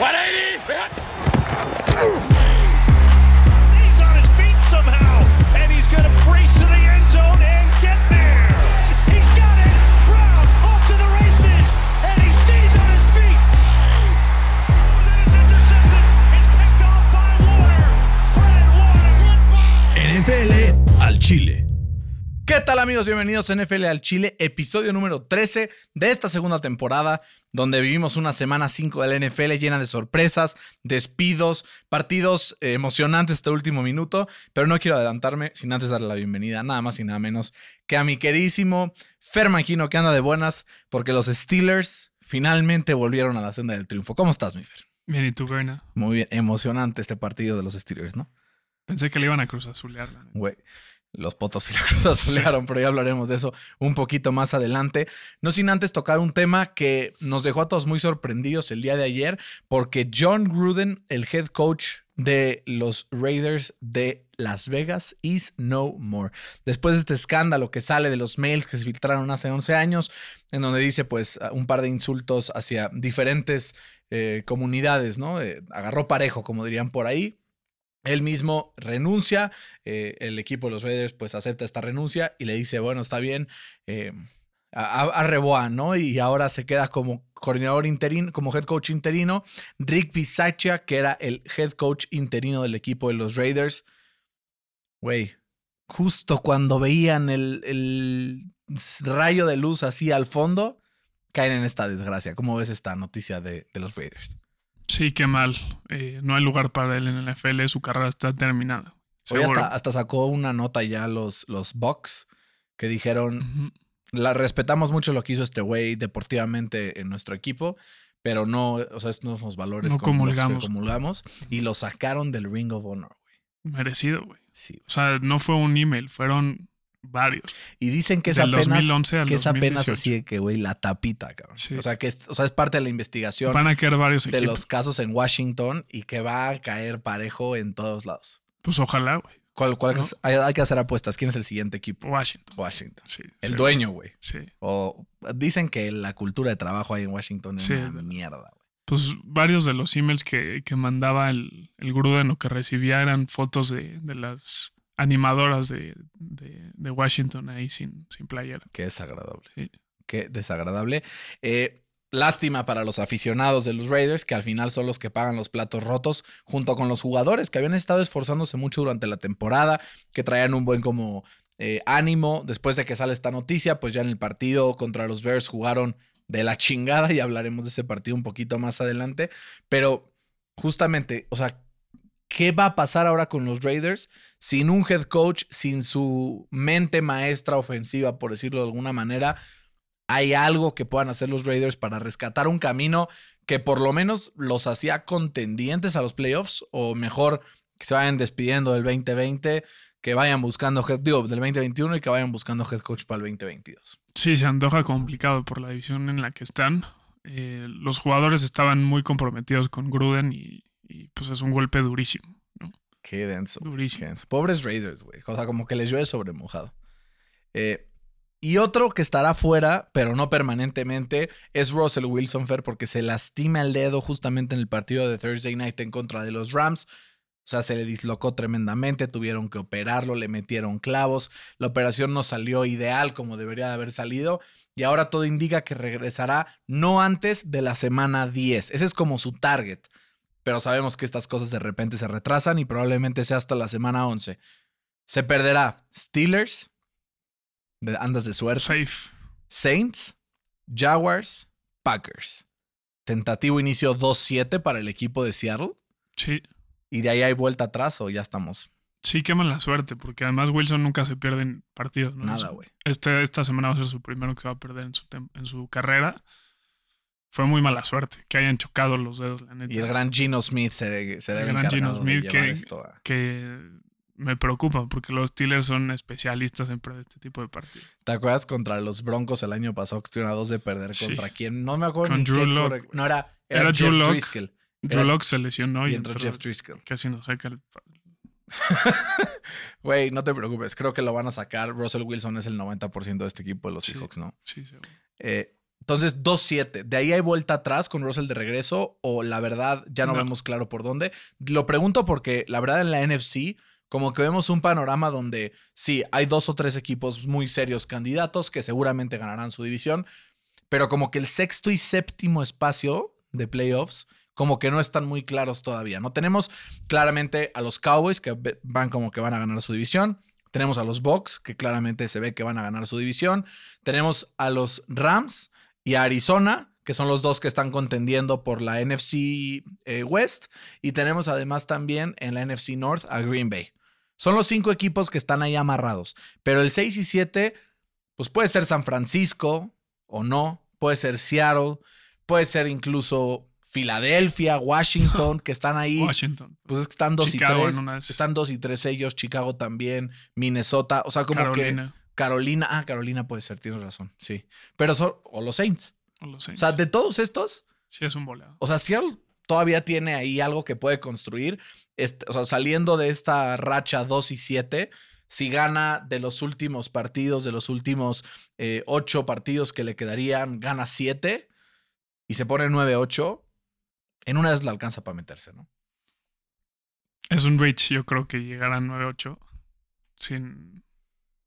He's on his feet somehow, and he's going to brace to the end zone and get there. He's got it. Brown off to the races, and he stays on his feet. It's intercepted. It's picked off by Warner. Fred Warner. NFL al Chile. ¿Qué tal amigos? Bienvenidos a NFL al Chile, episodio número 13 de esta segunda temporada, donde vivimos una semana 5 de la NFL llena de sorpresas, despidos, partidos eh, emocionantes este último minuto, pero no quiero adelantarme sin antes darle la bienvenida, nada más y nada menos que a mi queridísimo Fer Manquino, que anda de buenas, porque los Steelers finalmente volvieron a la senda del triunfo. ¿Cómo estás, mi Fer? Bien, ¿y tú, Berna? Muy bien, emocionante este partido de los Steelers, ¿no? Pensé que le iban a cruz azulear. la neta. Los potos y la cruz azulearon, pero ya hablaremos de eso un poquito más adelante. No sin antes tocar un tema que nos dejó a todos muy sorprendidos el día de ayer, porque John Gruden, el head coach de los Raiders de Las Vegas, is no more. Después de este escándalo que sale de los mails que se filtraron hace 11 años, en donde dice pues un par de insultos hacia diferentes eh, comunidades, ¿no? Eh, agarró parejo, como dirían por ahí. Él mismo renuncia, eh, el equipo de los Raiders pues acepta esta renuncia y le dice, bueno, está bien, eh, a, ¿no? Y ahora se queda como coordinador interino, como head coach interino, Rick Bisaccia, que era el head coach interino del equipo de los Raiders. Güey, justo cuando veían el, el rayo de luz así al fondo, caen en esta desgracia. ¿Cómo ves esta noticia de, de los Raiders? Sí, qué mal. Eh, no hay lugar para él en la NFL, su carrera está terminada. Hoy hasta, hasta sacó una nota ya los, los Bucks que dijeron, la respetamos mucho lo que hizo este güey deportivamente en nuestro equipo, pero no, o sea, estos no son los valores No con los que comulgamos. comulgamos y lo sacaron del Ring of Honor, güey. Merecido, güey. Sí. O sea, no fue un email, fueron varios. Y dicen que es Del apenas 2011 al que es apenas 2018. así de que güey la tapita, cabrón. Sí. O sea, que es, o sea, es parte de la investigación Van a caer varios de equipos. los casos en Washington y que va a caer parejo en todos lados. Pues ojalá, güey. ¿Cuál, cuál ¿No? es- hay, hay que hacer apuestas. ¿Quién es el siguiente equipo? Washington. Washington. Sí. El dueño, güey. Sí. O dicen que la cultura de trabajo ahí en Washington es una mierda, güey. Pues varios de los emails que, que mandaba el, el Gruden o que recibía eran fotos de, de las animadoras de, de- de Washington ahí sin, sin playera. Qué desagradable. Sí. Qué desagradable. Eh, lástima para los aficionados de los Raiders, que al final son los que pagan los platos rotos, junto con los jugadores que habían estado esforzándose mucho durante la temporada, que traían un buen como eh, ánimo. Después de que sale esta noticia, pues ya en el partido contra los Bears jugaron de la chingada y hablaremos de ese partido un poquito más adelante. Pero justamente, o sea, ¿qué va a pasar ahora con los Raiders sin un head coach, sin su mente maestra ofensiva, por decirlo de alguna manera? ¿Hay algo que puedan hacer los Raiders para rescatar un camino que por lo menos los hacía contendientes a los playoffs? O mejor, que se vayan despidiendo del 2020, que vayan buscando head, digo, del 2021 y que vayan buscando head coach para el 2022. Sí, se antoja complicado por la división en la que están. Eh, los jugadores estaban muy comprometidos con Gruden y, y, pues es un golpe durísimo. ¿no? Qué denso. Durísimo. qué denso. Pobres Raiders, güey. O sea, como que les llueve sobre mojado. Eh, y otro que estará fuera, pero no permanentemente, es Russell Wilson, Fer, porque se lastima el dedo justamente en el partido de Thursday Night en contra de los Rams. O sea, se le dislocó tremendamente, tuvieron que operarlo, le metieron clavos, la operación no salió ideal como debería de haber salido y ahora todo indica que regresará no antes de la semana 10. Ese es como su target, pero sabemos que estas cosas de repente se retrasan y probablemente sea hasta la semana 11. Se perderá Steelers, de- andas de suerte, Safe. Saints, Jaguars, Packers. Tentativo inicio 2-7 para el equipo de Seattle. Sí. Y de ahí hay vuelta atrás o ya estamos. Sí, qué mala suerte, porque además Wilson nunca se pierde en partidos. ¿no? Nada, güey. Este, esta semana va a ser su primero que se va a perder en su, en su carrera. Fue muy mala suerte que hayan chocado los dedos, la neta. Y el gran Gino Smith será, será El el, gran Gino Smith que- esto a- Que me preocupa, porque los Steelers son especialistas en perder este tipo de partidos. ¿Te acuerdas contra los Broncos el año pasado que estuvieron a dos de perder Sí. contra quién? No me acuerdo Con Drew qué Lock. corre- No, era, era, Era Jeff Drew Lock. Driscoll. Drew Era- Lock se lesionó Y y, entró entró Jeff Driscoll. casi nos saca el... Güey, no te preocupes. Creo que lo van a sacar. Russell Wilson es el 90% de este equipo de los Sí. Seahawks, ¿no? Sí, seguro. Eh, Entonces, 2-7. ¿De ahí hay vuelta atrás con Russell de regreso? ¿O la verdad ya no, No. vemos claro por dónde? Lo pregunto porque la verdad en la NFC, como que vemos un panorama donde sí, hay dos o tres equipos muy serios candidatos que seguramente ganarán su división, pero como que el sexto y séptimo espacio de playoffs, como que no están muy claros todavía. No tenemos claramente a los Cowboys que van como que van a ganar su división. Tenemos a los Bucks, que claramente se ve que van a ganar su división. Tenemos a los Rams y a Arizona, que son los dos que están contendiendo por la NFC eh, West. Y tenemos además también en la NFC North a Green Bay. Son los cinco equipos que están ahí amarrados. Pero el 6 y 7, pues puede ser San Francisco o no. Puede ser Seattle. Puede ser incluso Filadelfia, Washington, que están ahí. Washington. Pues es que están 2 y Chicago 3. en una de esas. Están 2 y 3 ellos. Chicago también. Minnesota. O sea, como que. Carolina. Ah, Carolina puede ser, tienes razón. Sí. Pero son. O los Saints. O los O Saints. sea, de todos estos. sí, es un volado. O sea, Seattle todavía tiene ahí algo que puede construir. Este, o sea, saliendo de esta racha 2 y 7. Si gana de los últimos partidos, de los últimos eh, 8 partidos que le quedarían, gana 7 y se pone 9-8, en una vez la alcanza para meterse, ¿no? Es un reach, yo creo que llegar a 9-8 sin,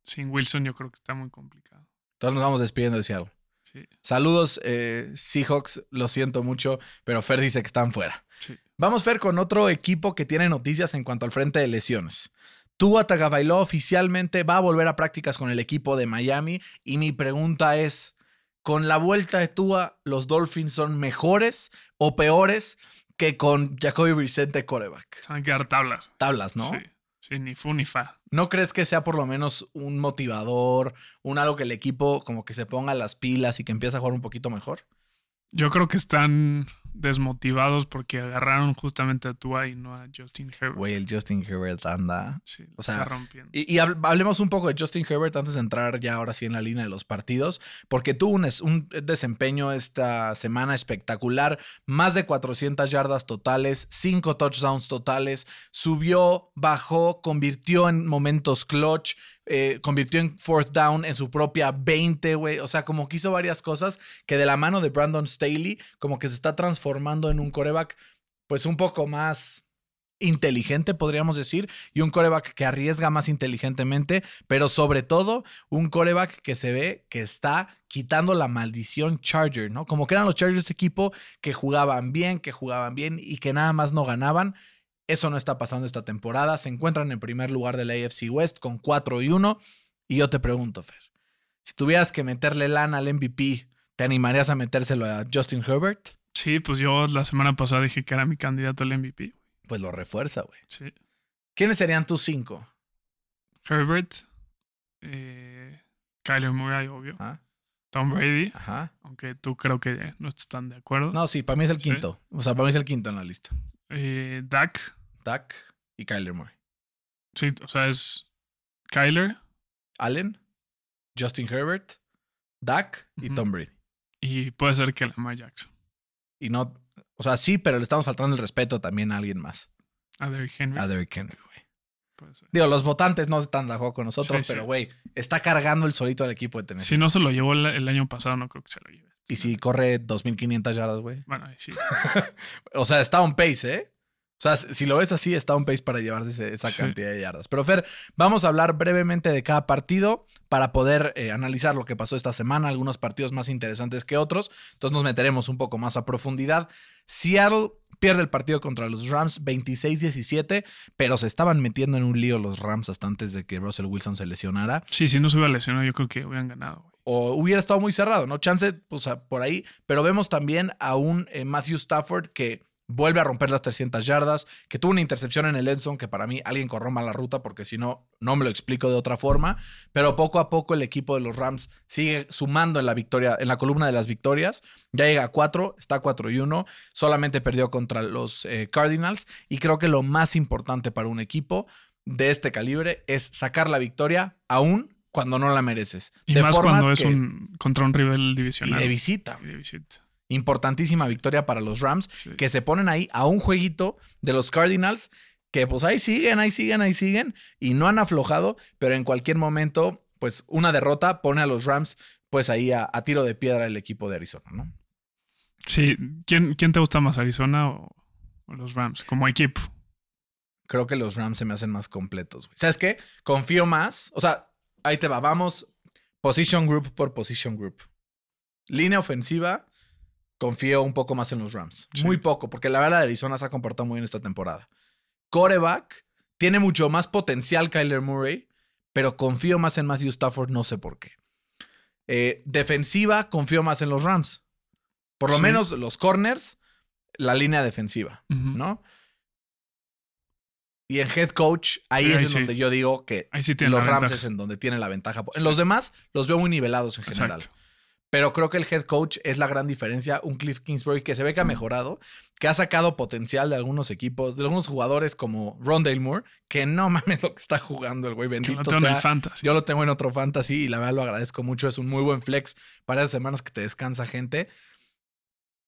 sin Wilson, yo creo que está muy complicado. Entonces nos vamos despidiendo de Seattle. Sí, Saludos, eh, Seahawks. Lo siento mucho, pero Fer dice que están fuera. sí. Vamos, Fer, con otro equipo que tiene noticias en cuanto al frente de lesiones. Tua Tagovailoa oficialmente va a volver a prácticas con el equipo de Miami y mi pregunta es, ¿con la vuelta de Tua los Dolphins son mejores o peores que con Jacoby Brissett de coreback? Se van a quedar tablas. Tablas, ¿no? Sí, sí, ni fu ni fa. ¿No crees que sea por lo menos un motivador, un algo que el equipo como que se ponga las pilas y que empiece a jugar un poquito mejor? Yo creo que están desmotivados porque agarraron justamente a Tua y no a Justin Herbert. Güey, el Justin Herbert anda. Sí, o sea, está rompiendo. Y, y hab- hablemos un poco de Justin Herbert antes de entrar ya ahora sí en la línea de los partidos, porque tuvo un, un desempeño esta semana espectacular, más de 400 yardas totales, 5 touchdowns totales, subió, bajó, convirtió en momentos clutch, eh, convirtió en fourth down en su propia 20, güey, o sea, como que hizo varias cosas que de la mano de Brandon Staley, como que se está transformando en un coreback, pues un poco más inteligente, podríamos decir, y un coreback que arriesga más inteligentemente, pero sobre todo un coreback que se ve que está quitando la maldición Charger, ¿no? Como que eran los Chargers equipo que jugaban bien, que jugaban bien y que nada más no ganaban. Eso no está pasando esta temporada. Se encuentran en primer lugar de la AFC West con 4 y 1. Y yo te pregunto, Fer, si tuvieras que meterle lana al MVP, ¿te animarías a metérselo a Justin Herbert? Sí, pues yo la semana pasada dije que era mi candidato al MVP. Pues lo refuerza, güey. Sí. ¿Quiénes serían tus cinco? Herbert, eh, Kyler Murray, obvio. ¿Ah? Tom Brady, Ajá. aunque tú creo que no están de acuerdo. No, sí, para mí es el Sí. quinto. O sea, para mí es el quinto en la lista. Eh, Dak, Dak y Kyler Murray. sí, o sea, es Kyler Allen, Justin Herbert, Dak y. Tom Brady. y puede ser que Lamar Jackson. Y no, o sea, sí, pero le estamos faltando el respeto también a alguien más. A Derrick Henry. A Derrick Henry, güey. Digo, los votantes no están de acuerdo con nosotros, Sí, pero güey, está cargando el solito al equipo de Tennessee. Si no se lo llevó el, el año pasado, no creo que se lo lleve. Y si corre 2500 yardas, güey. Bueno, ahí sí. O sea, está on pace, ¿eh? O sea, si lo ves así, está on pace para llevarse esa Sí. cantidad de yardas. Pero Fer, vamos a hablar brevemente de cada partido para poder eh, analizar lo que pasó esta semana, algunos partidos más interesantes que otros. Entonces nos meteremos un poco más a profundidad. Seattle pierde el partido contra los Rams 26-17, pero se estaban metiendo en un lío los Rams hasta antes de que Russell Wilson se lesionara. Sí, si no se hubiera lesionado, yo creo que hubieran ganado. güey. O hubiera estado muy cerrado, ¿no? Chance, pues por ahí. Pero vemos también a un eh, Matthew Stafford que vuelve a romper las 300 yardas, que tuvo una intercepción en el Endzone, que para mí alguien corrió mal la ruta, porque si no, no me lo explico de otra forma. Pero poco a poco el equipo de los Rams sigue sumando en la victoria, en la columna de las victorias. Ya llega a 4, está 4 y 1. Solamente perdió contra los eh, Cardinals. Y creo que lo más importante para un equipo de este calibre es sacar la victoria aún cuando no la mereces. Y de más cuando es que- un contra un rival y divisional. de visita. Y de visita. Importantísima victoria para los Rams, Sí. que se ponen ahí a un jueguito de los Cardinals, que pues ahí siguen, ahí siguen, ahí siguen, y no han aflojado, pero en cualquier momento, pues una derrota pone a los Rams pues ahí a, a tiro de piedra el equipo de Arizona, ¿no? Sí, ¿quién, quién te gusta más, Arizona o, o los Rams? Como equipo. Creo que los Rams se me hacen más completos, güey. ¿Sabes qué? Confío más. O sea, ahí te va. Vamos position group por position group. Línea ofensiva, confío un poco más en los Rams. Sí. Muy poco, porque la verdad Arizona se ha comportado muy bien esta temporada. Coreback, tiene mucho más potencial Kyler Murray, pero confío más en Matthew Stafford, no sé por qué. Eh, defensiva, confío más en los Rams. Por lo Sí. menos los corners, la línea defensiva. ¿no? Y en head coach, ahí Ahí es en donde yo digo que Ahí sí tiene los Rams ventaja. es en donde tienen la ventaja. En los demás los veo muy nivelados en general. Exacto. Pero creo que el head coach es la gran diferencia. Un Cliff Kingsbury que se ve que ha mejorado, que ha sacado potencial de algunos equipos, de algunos jugadores como Rondale Moore, que no mames lo que está jugando el güey. Bendito lo tengo en sea. fantasy. Yo lo tengo en otro fantasy y la verdad lo agradezco mucho. Es un muy buen flex para esas semanas que te descansa gente.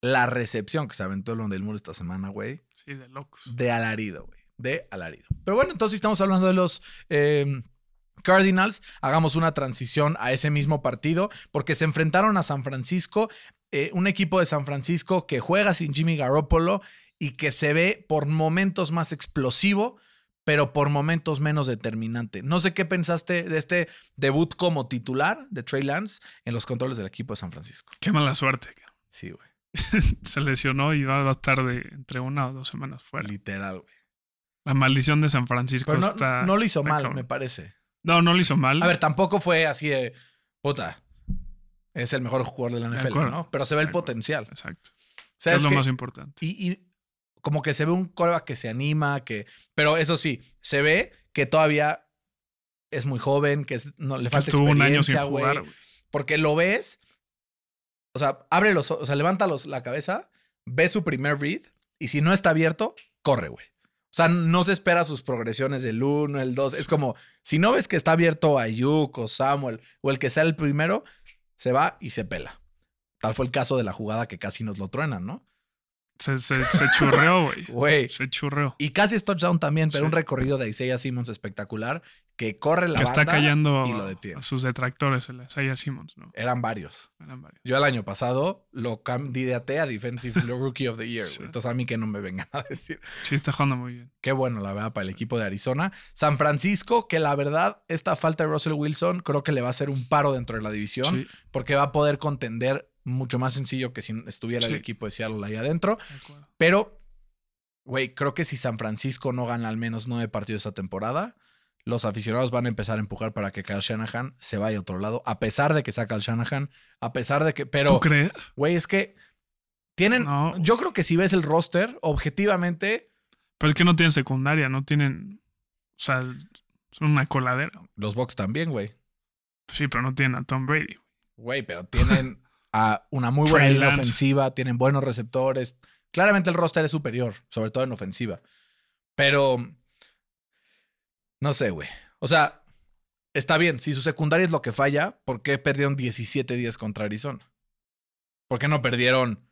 La recepción que se aventó el Rondale Moore esta semana, güey Sí, de locos. de alarido, güey. De alarido. Pero bueno, entonces estamos hablando de los eh, Cardinals. Hagamos una transición a ese mismo partido porque se enfrentaron a San Francisco, eh, un equipo de San Francisco que juega sin Jimmy Garoppolo y que se ve por momentos más explosivo, pero por momentos menos determinante. No sé qué pensaste de este debut como titular de Trey Lance en los controles del equipo de San Francisco. Qué mala suerte. Sí, güey. Se lesionó y va a estar de entre una o dos semanas fuera. Literal, güey. La maldición de San Francisco Pero no, está. no lo hizo mal, cabrón. me parece. No, no lo hizo mal. A ver, tampoco fue así de puta. Es el mejor jugador de la NFL. ¿no? Pero se ve el potencial. Exacto. Que ¿Sabes es lo más importante. y, y como que se ve un coreback que se anima, que. Pero eso sí, se ve que todavía es muy joven, que es- no, le falta estuvo experiencia, güey. Porque lo ves. O sea, abre los ojos, o sea, levanta los, la cabeza, ve su primer read, y si no está abierto, corre, güey. O sea, no se espera sus progresiones del 1, el 2. Es como, si no ves que está abierto Ayuk o Samuel o el que sea el primero, se va y se pela. Tal fue el caso de la jugada que casi nos lo truenan, ¿no? Se, se, se churreó, güey. Güey. Se churreó. Y casi es touchdown también, pero Sí. un recorrido de Isaiah Simmons espectacular que corre la Que está banda callando y lo detiene. a sus detractores, el Isaiah Simmons, ¿no? Eran varios. Eran varios. Yo el año pasado lo candidaté a Defensive Rookie of the Year. Sí. Entonces a mí que no me vengan a decir. Sí, está jugando muy bien. Qué bueno, la verdad, para el equipo de Arizona. San Francisco, que la verdad, esta falta de Russell Wilson creo que le va a hacer un paro dentro de la división Sí, porque va a poder contender mucho más sencillo que si estuviera el equipo de Seattle ahí adentro. Pero, güey, creo que si San Francisco no gana al menos nueve partidos esta temporada, los aficionados van a empezar a empujar para que Kyle Shanahan se vaya a otro lado, a pesar de que saca al Shanahan, a pesar de que. ¿Tú Pero, crees? güey, es que tienen. No. Yo creo que si ves el roster, objetivamente, Pero es que no tienen secundaria, no tienen. O sea, son una coladera. los Bucks también, güey. Sí, pero no tienen a Tom Brady. Güey, pero tienen a una muy buena línea ofensiva, tienen buenos receptores. Claramente el roster es superior, sobre todo en ofensiva. Pero no sé, güey. O sea, está bien, si su secundaria es lo que falla, ¿por qué perdieron 17 días contra Arizona? ¿Por qué no perdieron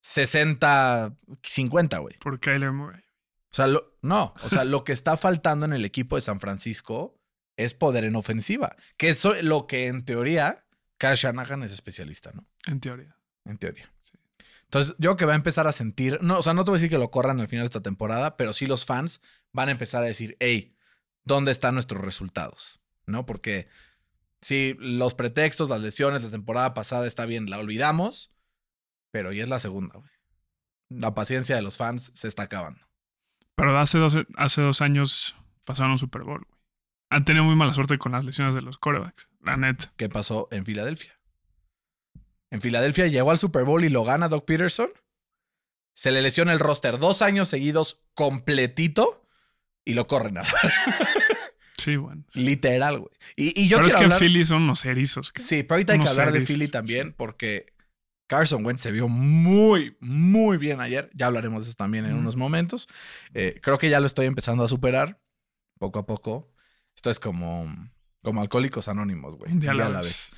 60, 50, güey? Por Kyler Murray. O sea, lo- no, o sea, lo que está faltando en el equipo de San Francisco es poder en ofensiva, que es lo que en teoría Kyle Shanahan es especialista, ¿no? En teoría. En teoría. Entonces, yo creo que va a empezar a sentir, no, o sea, no te voy a decir que lo corran al final de esta temporada, pero sí los fans van a empezar a decir, hey, ¿dónde están nuestros resultados? ¿No? Porque si los pretextos, las lesiones, la temporada pasada está bien, la olvidamos, pero ya es la segunda, güey. La paciencia de los fans se está acabando. Pero hace dos, hace dos años pasaron un Super Bowl. güey. Han tenido muy mala suerte con las lesiones de los quarterbacks. La neta. ¿Qué pasó en Filadelfia? En Filadelfia llegó al Super Bowl y lo gana Doc Peterson. Se le lesiona el roster dos años seguidos completito y lo corren a Sí, bueno. Literal, güey. Y, y yo pero es que hablar- Philly son unos erizos. Sí, pero ahorita hay que hablar de Philly también sí. porque Carson Wentz se vio muy, muy bien ayer. Ya hablaremos de eso también en Mm. unos momentos. Eh, creo que ya lo estoy empezando a superar poco a poco. Esto es como, como alcohólicos anónimos, güey. Un día a la Ya la vez. ves.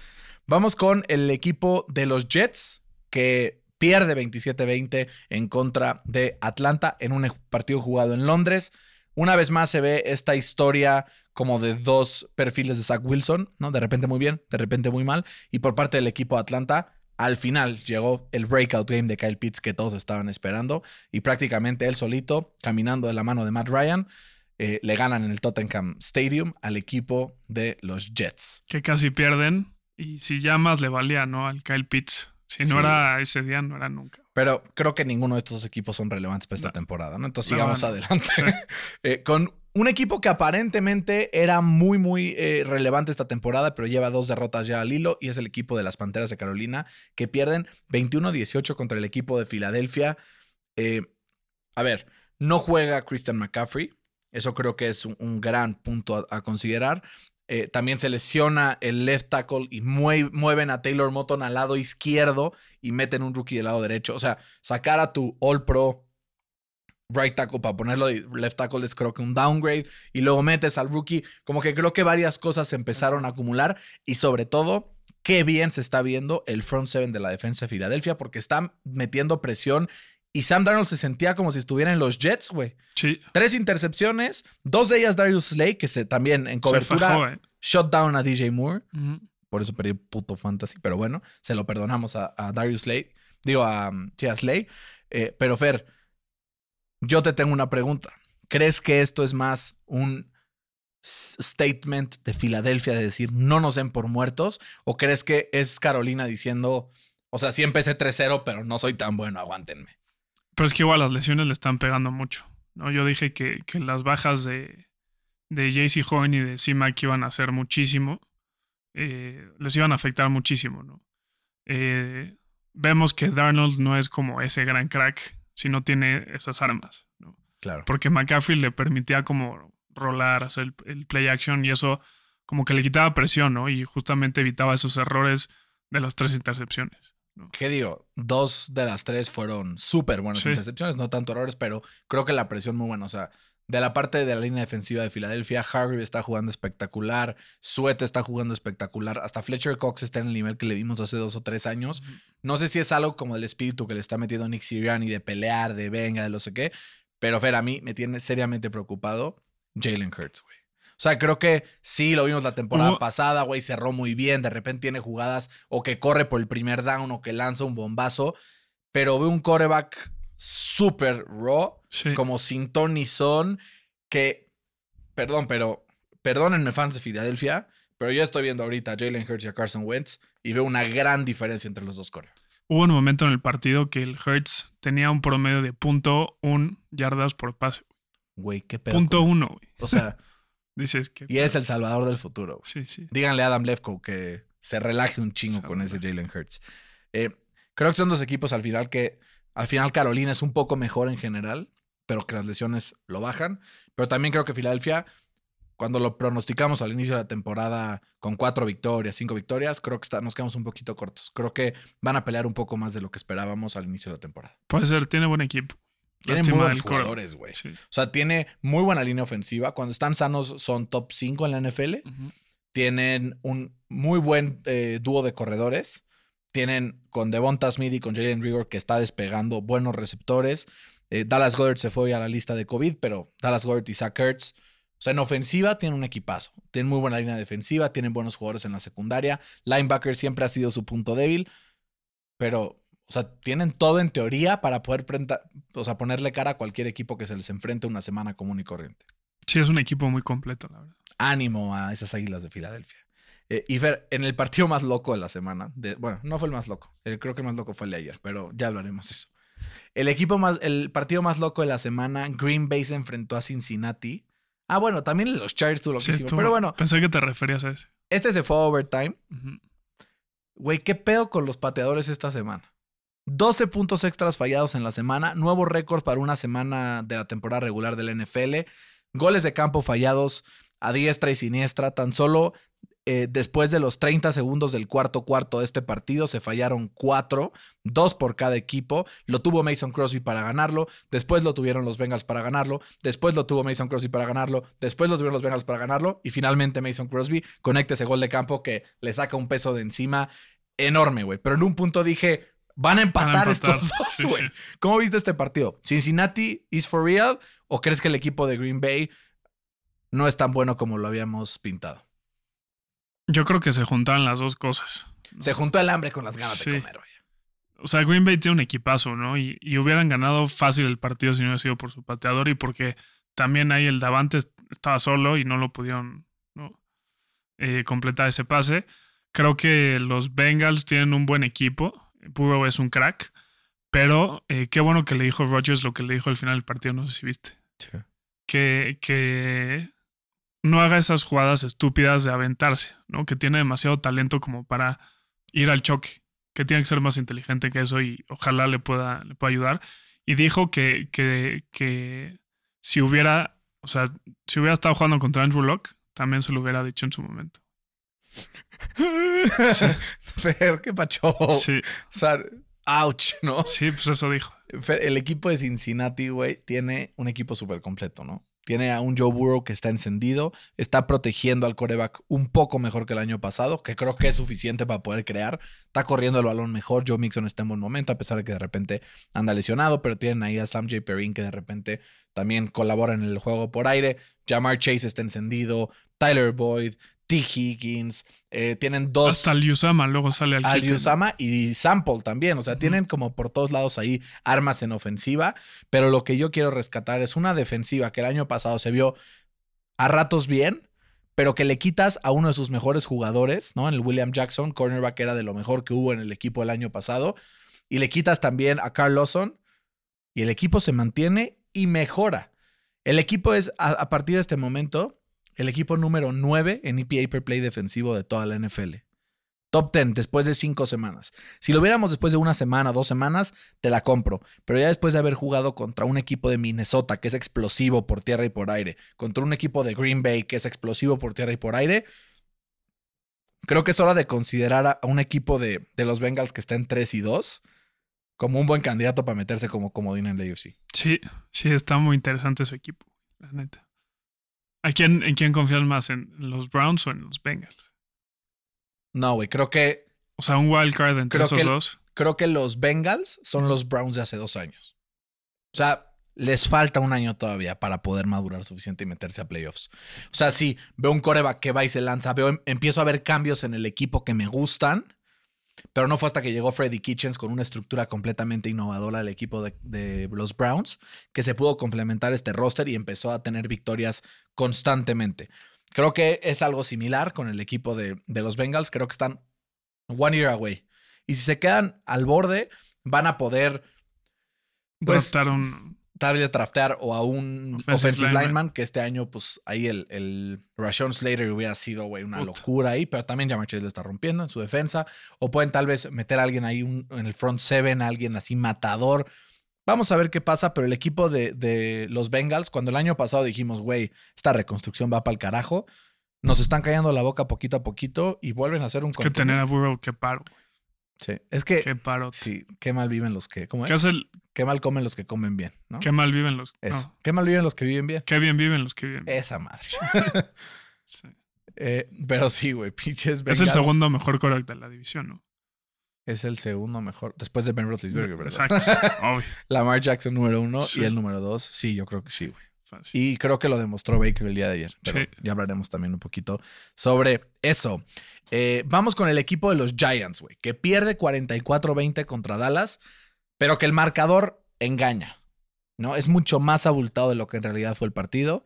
Vamos con el equipo de los Jets que pierde 27-20 en contra de Atlanta en un partido jugado en Londres. Una vez más se ve esta historia como de dos perfiles de Zach Wilson, ¿no? De repente muy bien, de repente muy mal. Y por parte del equipo de Atlanta, al final llegó el breakout game de Kyle Pitts que todos estaban esperando. Y prácticamente él solito, caminando de la mano de Matt Ryan, eh, le ganan en el Tottenham Stadium al equipo de los Jets. Que casi pierden. Y si ya más le valía, ¿no? Al Kyle Pitts. Si no Sí. era ese día, no era nunca. Pero creo que ninguno de estos equipos son relevantes para esta No. temporada, ¿no? Entonces No, sigamos no. adelante. Sí. Eh, con un equipo que aparentemente era muy, muy eh, relevante esta temporada, pero lleva dos derrotas ya al hilo, y es el equipo de las Panteras de Carolina, que pierden 21-18 contra el equipo de Filadelfia. Eh, a ver, no juega Christian McCaffrey. Eso creo que es un, un gran punto a, a considerar. Eh, también se lesiona el left tackle y mue- mueven a Taylor Moton al lado izquierdo y meten un rookie del lado derecho. O sea, sacar a tu All Pro right tackle para ponerlo left tackle es creo que un downgrade y luego metes al rookie. Como que creo que varias cosas se empezaron a acumular y sobre todo qué bien se está viendo el front seven de la defensa de Filadelfia porque están metiendo presión y Sam Darnold se sentía como si estuviera en los Jets, güey. Sí. Tres intercepciones, dos de ellas Darius Slay, que se también en cobertura fajó, eh. shut down a DJ Moore. Por eso perdí puto fantasy, pero bueno, se lo perdonamos a, a Darius Slay. Digo, a, sí, a Slay. Eh, pero Fer, yo te tengo una pregunta. ¿Crees que esto es más un statement de Filadelfia de decir no nos den por muertos? ¿O crees que es Carolina diciendo, o sea, sí empecé 3-0, pero no soy tan bueno, aguántenme? Pero es que igual las lesiones le están pegando mucho. ¿no? Yo dije que, que las bajas de, de JC Horn y de C-Mac iban a ser muchísimo. eh, les iban a afectar muchísimo, ¿no? Eh, vemos que Darnold no es como ese gran crack si no tiene esas armas, ¿no? Claro. Porque McCaffrey le permitía como rolar, hacer el, el play action y eso como que le quitaba presión, ¿no? Y justamente evitaba esos errores de las tres intercepciones. ¿No? ¿Qué digo? Dos de las tres fueron súper buenas Sí. intercepciones, no tanto errores, pero creo que la presión muy buena. O sea, de la parte de la línea defensiva de Filadelfia, Harvey está jugando espectacular, Sweat está jugando espectacular, hasta Fletcher Cox está en el nivel que le vimos hace dos o tres años. No sé si es algo como el espíritu que le está metiendo Nick Sirianni de pelear, de venga, de no sé qué, pero Fer, a mí me tiene seriamente preocupado Jalen Hurts, güey. O sea, creo que sí, lo vimos la temporada pasada, güey, cerró muy bien, de repente tiene jugadas o que corre por el primer down o que lanza un bombazo, pero ve un coreback súper raw, Sí. como sin ton ni son, que, perdón, pero, perdónenme fans de Filadelfia, pero yo estoy viendo ahorita a Jalen Hurts y a Carson Wentz y veo una gran diferencia entre los dos corebacks. Hubo un momento en el partido que el Hertz tenía un promedio de punto un yardas por pase. Güey, qué pedo. Punto uno, güey. O sea, Dices que. y es el salvador del futuro. Sí, sí. Díganle a Adam Lefko que se relaje un chingo con ese Jalen Hurts. Eh, creo que son dos equipos al final que, al final Carolina es un poco mejor en general, pero que las lesiones lo bajan. Pero también creo que Filadelfia, cuando lo pronosticamos al inicio de la temporada con cuatro victorias, cinco victorias, creo que está- nos quedamos un poquito cortos. Creo que van a pelear un poco más de lo que esperábamos al inicio de la temporada. Puede ser, tiene buen equipo. Tienen Lástima muy buenos jugadores, güey. Sí. O sea, tiene muy buena línea ofensiva. Cuando están sanos son top 5 en la NFL. Tienen un muy buen eh, dúo de corredores. Tienen con Devonta Smith y con Jalen Rigor que está despegando buenos receptores. Eh, Dallas Goddard se fue a la lista de COVID, pero Dallas Goddard y Zach Ertz. O sea, en ofensiva tienen un equipazo. Tienen muy buena línea defensiva, tienen buenos jugadores en la secundaria. Linebacker siempre ha sido su punto débil, pero, o sea, tienen todo en teoría para poder prenta- o sea, ponerle cara a cualquier equipo que se les enfrente una semana común y corriente Sí, es un equipo muy completo, la verdad. ánimo a esas águilas de Filadelfia. Eh, y Fer, en el partido más loco de la semana, de, bueno, no fue el más loco, el- creo que el más loco fue el de ayer, pero ya hablaremos de eso. El equipo más, el partido más loco de la semana, Green Bay se enfrentó a Cincinnati. Ah, bueno, también los Chargers tuvo Sí, loquísimo, estuvo- pero bueno, Pensé que te referías a ese. este se fue a overtime. Güey, ¿qué pedo con los pateadores esta semana? 12 puntos extras fallados en la semana, nuevo récord para una semana de la temporada regular del NFL, goles de campo fallados a diestra y siniestra, tan solo eh, después de los 30 segundos del cuarto cuarto de este partido se fallaron cuatro, dos por cada equipo, lo tuvo Mason Crosby para ganarlo, después lo tuvieron los Bengals para ganarlo, después lo tuvo Mason Crosby para ganarlo, después lo tuvieron los Bengals para ganarlo y finalmente Mason Crosby conecta ese gol de campo que le saca un peso de encima enorme, güey. Pero en un punto dije, Van a empatar, Van a empatar, estos dos, güey. sí. ¿Cómo viste este partido? ¿Cincinnati is for real? ¿O crees que el equipo de Green Bay no es tan bueno como lo habíamos pintado? Yo creo que se juntaron las dos cosas. Se juntó el hambre con las ganas Sí. de comer, güey. O sea, Green Bay tiene un equipazo, ¿no? Y, y hubieran ganado fácil el partido si no hubiera sido por su pateador y porque también ahí el Davante estaba solo y no lo pudieron ¿no? Eh, completar ese pase. Creo que los Bengals tienen un buen equipo. Burrow es un crack. Pero eh, qué bueno que le dijo Rodgers lo que le dijo al final del partido, no sé si viste. Que, que no haga esas jugadas estúpidas de aventarse, ¿no? Que tiene demasiado talento como para ir al choque que tiene que ser más inteligente que eso y ojalá le pueda, le pueda ayudar. Y dijo que, que, que si hubiera, o sea, si hubiera estado jugando contra Andrew Locke, también se lo hubiera dicho en su momento. Fer, qué pacho. Sí, O sea, ouch, ¿no? sí, pues eso dijo. Fer, el equipo de Cincinnati, güey, tiene un equipo súper completo, ¿no? Tiene a un Joe Burrow que está encendido, está protegiendo al coreback un poco mejor que el año pasado, que creo que es suficiente para poder crear. Está corriendo el balón mejor. Joe Mixon está en buen momento, a pesar de que de repente anda lesionado, pero tienen ahí a Sam J. Perrin que de repente también colabora en el juego por aire. Jamar Chase está encendido, Tyler Boyd, T. Higgins, eh, tienen dos. Hasta el Usama luego sale al y Sample también. O sea, tienen como por todos lados ahí armas en ofensiva. Pero lo que yo quiero rescatar es una defensiva que el año pasado se vio a ratos bien, pero que le quitas a uno de sus mejores jugadores, ¿no? En el William Jackson, cornerback era de lo mejor que hubo en el equipo el año pasado. Y le quitas también a Carl Lawson. Y el equipo se mantiene y mejora. El equipo es, a, a partir de este momento, el equipo número 9 en EPA per play defensivo de toda la NFL. Top 10 después de cinco semanas. Si lo viéramos después de una semana, dos semanas, te la compro. Pero ya después de haber jugado contra un equipo de Minnesota que es explosivo por tierra y por aire, contra un equipo de Green Bay que es explosivo por tierra y por aire, creo que es hora de considerar a un equipo de, de los Bengals que está en 3 y 2 como un buen candidato para meterse como comodín en la UFC. Sí, sí, está muy interesante su equipo, la neta. ¿A quién, ¿En quién confías más? ¿En los Browns o en los Bengals? No, güey, creo que, O sea, un wild card entre esos que dos. creo que los Bengals son los Browns de hace dos años. O sea, les falta un año todavía para poder madurar suficiente y meterse a playoffs. O sea, sí, veo un coreback que va y se lanza, veo, em, empiezo a ver cambios en el equipo que me gustan, pero no fue hasta que llegó Freddy Kitchens con una estructura completamente innovadora al equipo de, de los Browns que se pudo complementar este roster y empezó a tener victorias constantemente. Creo que es algo similar con el equipo de, de los Bengals. Creo que están one year away. Y si se quedan al borde, van a poder pues, un. Tal vez draftear o a un Offensive offensive, lineman. lineman, que este año, pues ahí el, el Rashawn Slater hubiera sido, güey, una Puta. locura ahí, pero también Jamar Chase le está rompiendo en su defensa. O pueden tal vez meter a alguien ahí un- en el front seven, alguien así matador. Vamos a ver qué pasa, pero el equipo de, de los Bengals, cuando el año pasado dijimos, güey, esta reconstrucción va para el carajo, nos están callando la boca poquito a poquito y vuelven a hacer un Es que tener a Burrow, qué paro. Sí, es que Qué paro. sí, qué mal viven los que, ¿cómo es? ¿Qué, hace el- Qué mal comen los que comen bien, ¿no? qué mal viven los. Eso. no, Qué mal viven los que viven bien. qué bien viven los que viven. bien. Esa madre. Sí. Eh, pero sí, güey, pinches Es el segundo mejor quarterback de la división, ¿no? Es el segundo mejor. Después de Ben Roethlisberger, ¿verdad? Exacto. Obvio. Lamar Jackson número uno Sí. y el número dos. Sí, yo creo que sí, güey. Fácil. Y creo que lo demostró Baker el día de ayer. Pero Sí. ya hablaremos también un poquito sobre eso. Eh, vamos con el equipo de los Giants, güey, que pierde 44-20 contra Dallas, pero que el marcador engaña. ¿no? Es mucho más abultado de lo que en realidad fue el partido.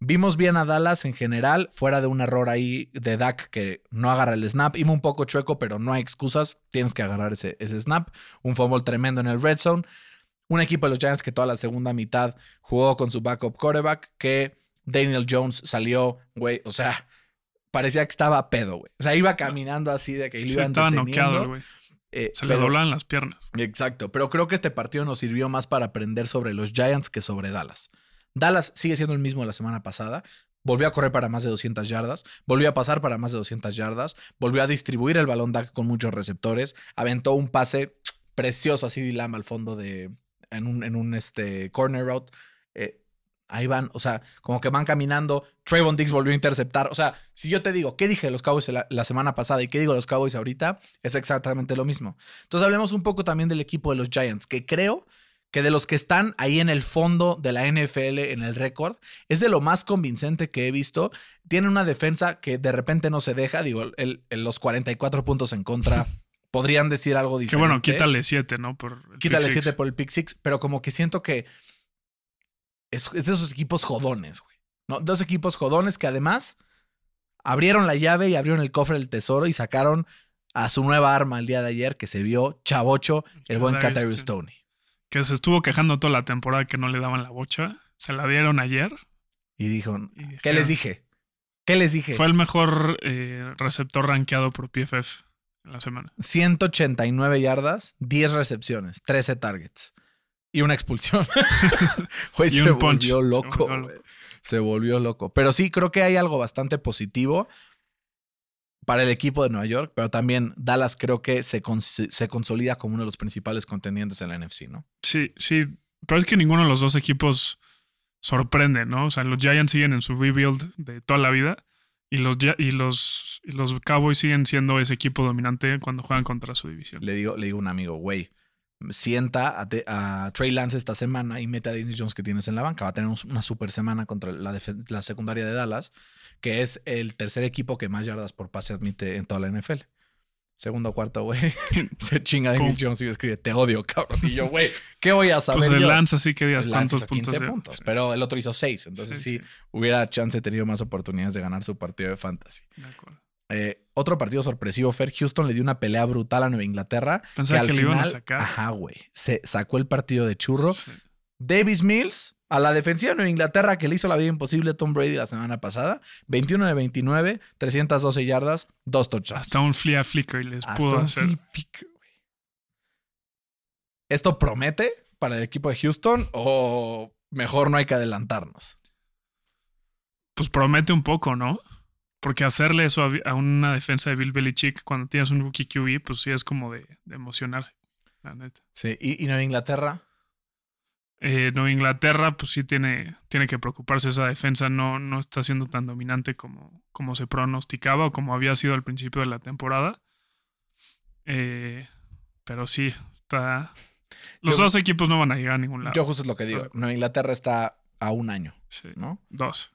Vimos bien a Dallas en general, fuera de un error ahí de Dak que no agarra el snap. Iba un poco chueco, pero no hay excusas. Tienes que agarrar ese, ese snap. Un fumble tremendo en el red zone. Un equipo de los Giants que toda la segunda mitad jugó con su backup quarterback, que Daniel Jones salió, güey, o sea, parecía que estaba pedo, güey. O sea, iba caminando así de que Sí, iban estaba noqueado güey. Eh, Se le doblaban las piernas. Exacto, pero creo que este partido nos sirvió más para aprender sobre los Giants que sobre Dallas. Dallas sigue siendo el mismo de la semana pasada. Volvió a correr para más de 200 yardas, volvió a pasar para más de 200 yardas, volvió a distribuir el balón Dak con muchos receptores, aventó un pase precioso así de Lamb al fondo de en un, en un este, corner route. Ahí van, o sea, como que van caminando. Trayvon Diggs volvió a interceptar. O sea, si yo te digo, ¿qué dije de los Cowboys la, la semana pasada y qué digo de los Cowboys ahorita? Es exactamente lo mismo. Entonces hablemos un poco también del equipo de los Giants, que creo que de los que están ahí en el fondo de la NFL en el récord, es de lo más convincente que he visto. Tiene una defensa que de repente no se deja, digo, el, el- los 44 puntos en contra podrían decir algo Que diferente. bueno, quítale 7, ¿no? Por el Quítale pick six. 7 por el pick six, pero como que siento que es, es de esos equipos jodones, güey. ¿no? Dos equipos jodones que además abrieron la llave y abrieron el cofre del tesoro y sacaron a su nueva arma el día de ayer que se vio chavocho, el buen Toney. Stoney. Que se estuvo quejando toda la temporada que no le daban la bocha. Se la dieron ayer. Y dijo, y ¿qué dijeron- les dije? ¿Qué les dije? Fue el mejor eh, receptor rankeado por PFF en la semana. 189 yardas, 10 recepciones, 13 targets y una expulsión. Güey, Y se un punch. volvió Se loco. volvió güey. Se volvió loco. Pero sí, creo que hay algo bastante positivo para el equipo de Nueva York, pero también Dallas creo que se, cons- se consolida como uno de los principales contendientes en la NFC, ¿no? Sí, sí. Pero es que ninguno de los dos equipos sorprende, ¿no? O sea, los Giants siguen en su rebuild de toda la vida y los, y los, y los Cowboys siguen siendo ese equipo dominante cuando juegan contra su división. Le digo, le digo a un amigo, güey, sienta a, Te- a Trey Lance esta semana y mete a Dennis Jones que tienes en la banca. Va a tener un- una super semana contra la, la secundaria de Dallas, que es el tercer equipo que más yardas por pase admite en toda la NFL. Segundo o cuarto, güey. Se chinga Dennis. Jones y escribe, te odio, cabrón. Y yo, güey, ¿qué voy a saber Pues el yo? Lance así que Lance cuántos puntos. 15 dio. puntos, Sí, pero el otro hizo 6. Entonces sí, sí, sí, hubiera chance tenido más oportunidades de ganar su partido de fantasy. de acuerdo. Eh, otro partido sorpresivo, Fer Houston le dio una pelea brutal a Nueva Inglaterra. Pensaba al que le iban a sacar. Ajá, güey. Se sacó el partido de churro. Sí. Davis Mills a la defensiva de Nueva Inglaterra que le hizo la vida imposible a Tom Brady la semana pasada. 21 de 29, 312 yardas, dos touchdowns. Hasta un flea flicker les Hasta pudo un hacer. flicker. ¿Esto promete para el equipo de Houston o mejor no hay que adelantarnos? Pues promete un poco, ¿no? Porque hacerle eso a, a una defensa de Bill Belichick cuando tienes un rookie QB, pues sí es como de, de emocionarse, la neta. Sí, y, y Nueva Inglaterra. Eh, Nueva Inglaterra, pues sí tiene, tiene que preocuparse esa defensa, no, no está siendo tan dominante como, como se pronosticaba o como había sido al principio de la temporada. Eh, pero sí, está. Los Yo- dos equipos no van a llegar a ningún lado. Yo justo es lo que digo. Nueva Inglaterra está a un año, Sí, ¿no? dos.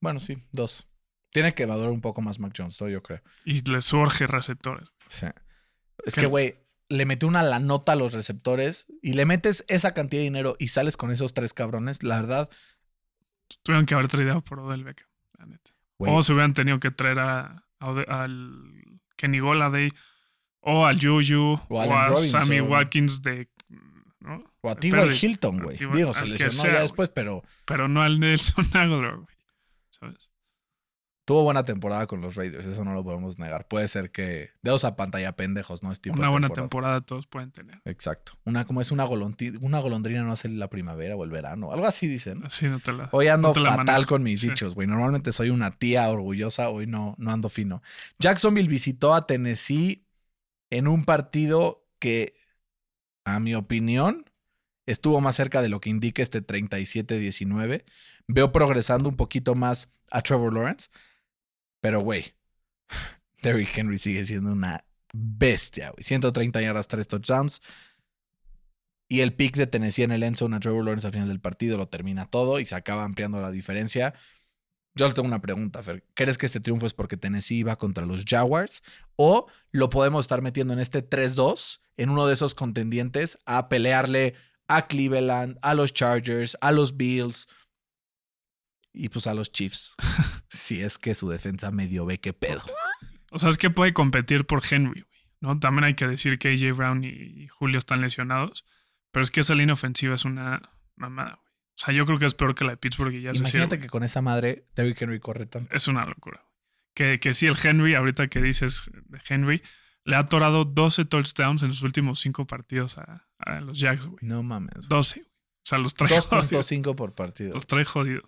Bueno, sí, dos. Tiene que madurar un poco más Mac Jones, ¿no? yo creo. Y le surge receptores. Sí. Es ¿Qué? que, güey, le metió una la nota a los receptores y le metes esa cantidad de dinero y sales con esos tres cabrones, la verdad, Tuvieron que haber traído por Odell Beckham, la neta. O se hubieran tenido que traer a, al Kenny Goladay o al Juju O o, a Robinson. Sammy Watkins de. ¿no? o a T.Y. Hilton, güey. Digo, se lesionó ya después, pero Pero no al Nelson Aguilar, güey. ¿Sabes? Tuvo buena temporada con los Raiders, eso no lo podemos negar. Puede ser que dedos a pantalla pendejos, ¿no? Es tipo Una buena temporada. temporada todos pueden tener. Exacto. Una como es una golondrina, una golondrina no hace la primavera o el verano, algo así dicen. Así no te la. Hoy ando no te la fatal manejo. con mis Sí. dichos, güey. Normalmente soy una tía orgullosa, hoy no, no ando fino. Jacksonville visitó a Tennessee en un partido que, a mi opinión, estuvo más cerca de lo que indica este 37-19. Veo progresando un poquito más a Trevor Lawrence, pero, güey, Derrick Henry sigue siendo una bestia, güey. 130 yardas, 3 touchdowns. Y el pick de Tennessee en el end zone a Trevor Lawrence al final del partido lo termina todo y se acaba ampliando la diferencia. Yo le tengo una pregunta, Fer. ¿Crees que este triunfo es porque Tennessee iba contra los Jaguars? ¿O lo podemos estar metiendo en este 3-2, en uno de esos contendientes, a pelearle a Cleveland, a los Chargers, a los Bills y pues a los Chiefs? si es que su defensa medio ve qué pedo. O sea, es que puede competir por Henry, güey. ¿no? También hay que decir que AJ Brown y, Julio están lesionados. Pero es que esa línea ofensiva es una mamada, güey. O sea, yo creo que es peor que la de Pittsburgh y ya se Imagínate que con esa madre Derrick Henry corre tanto. Es una locura. güey. Que, que sí, el Henry, ahorita que dices de Henry, le ha atorado 12 touchdowns en sus últimos 5 partidos a, a los Jacks, güey. No mames. 12. güey. O sea, los trae jodidos. 2.5 por partido. Los trae jodidos.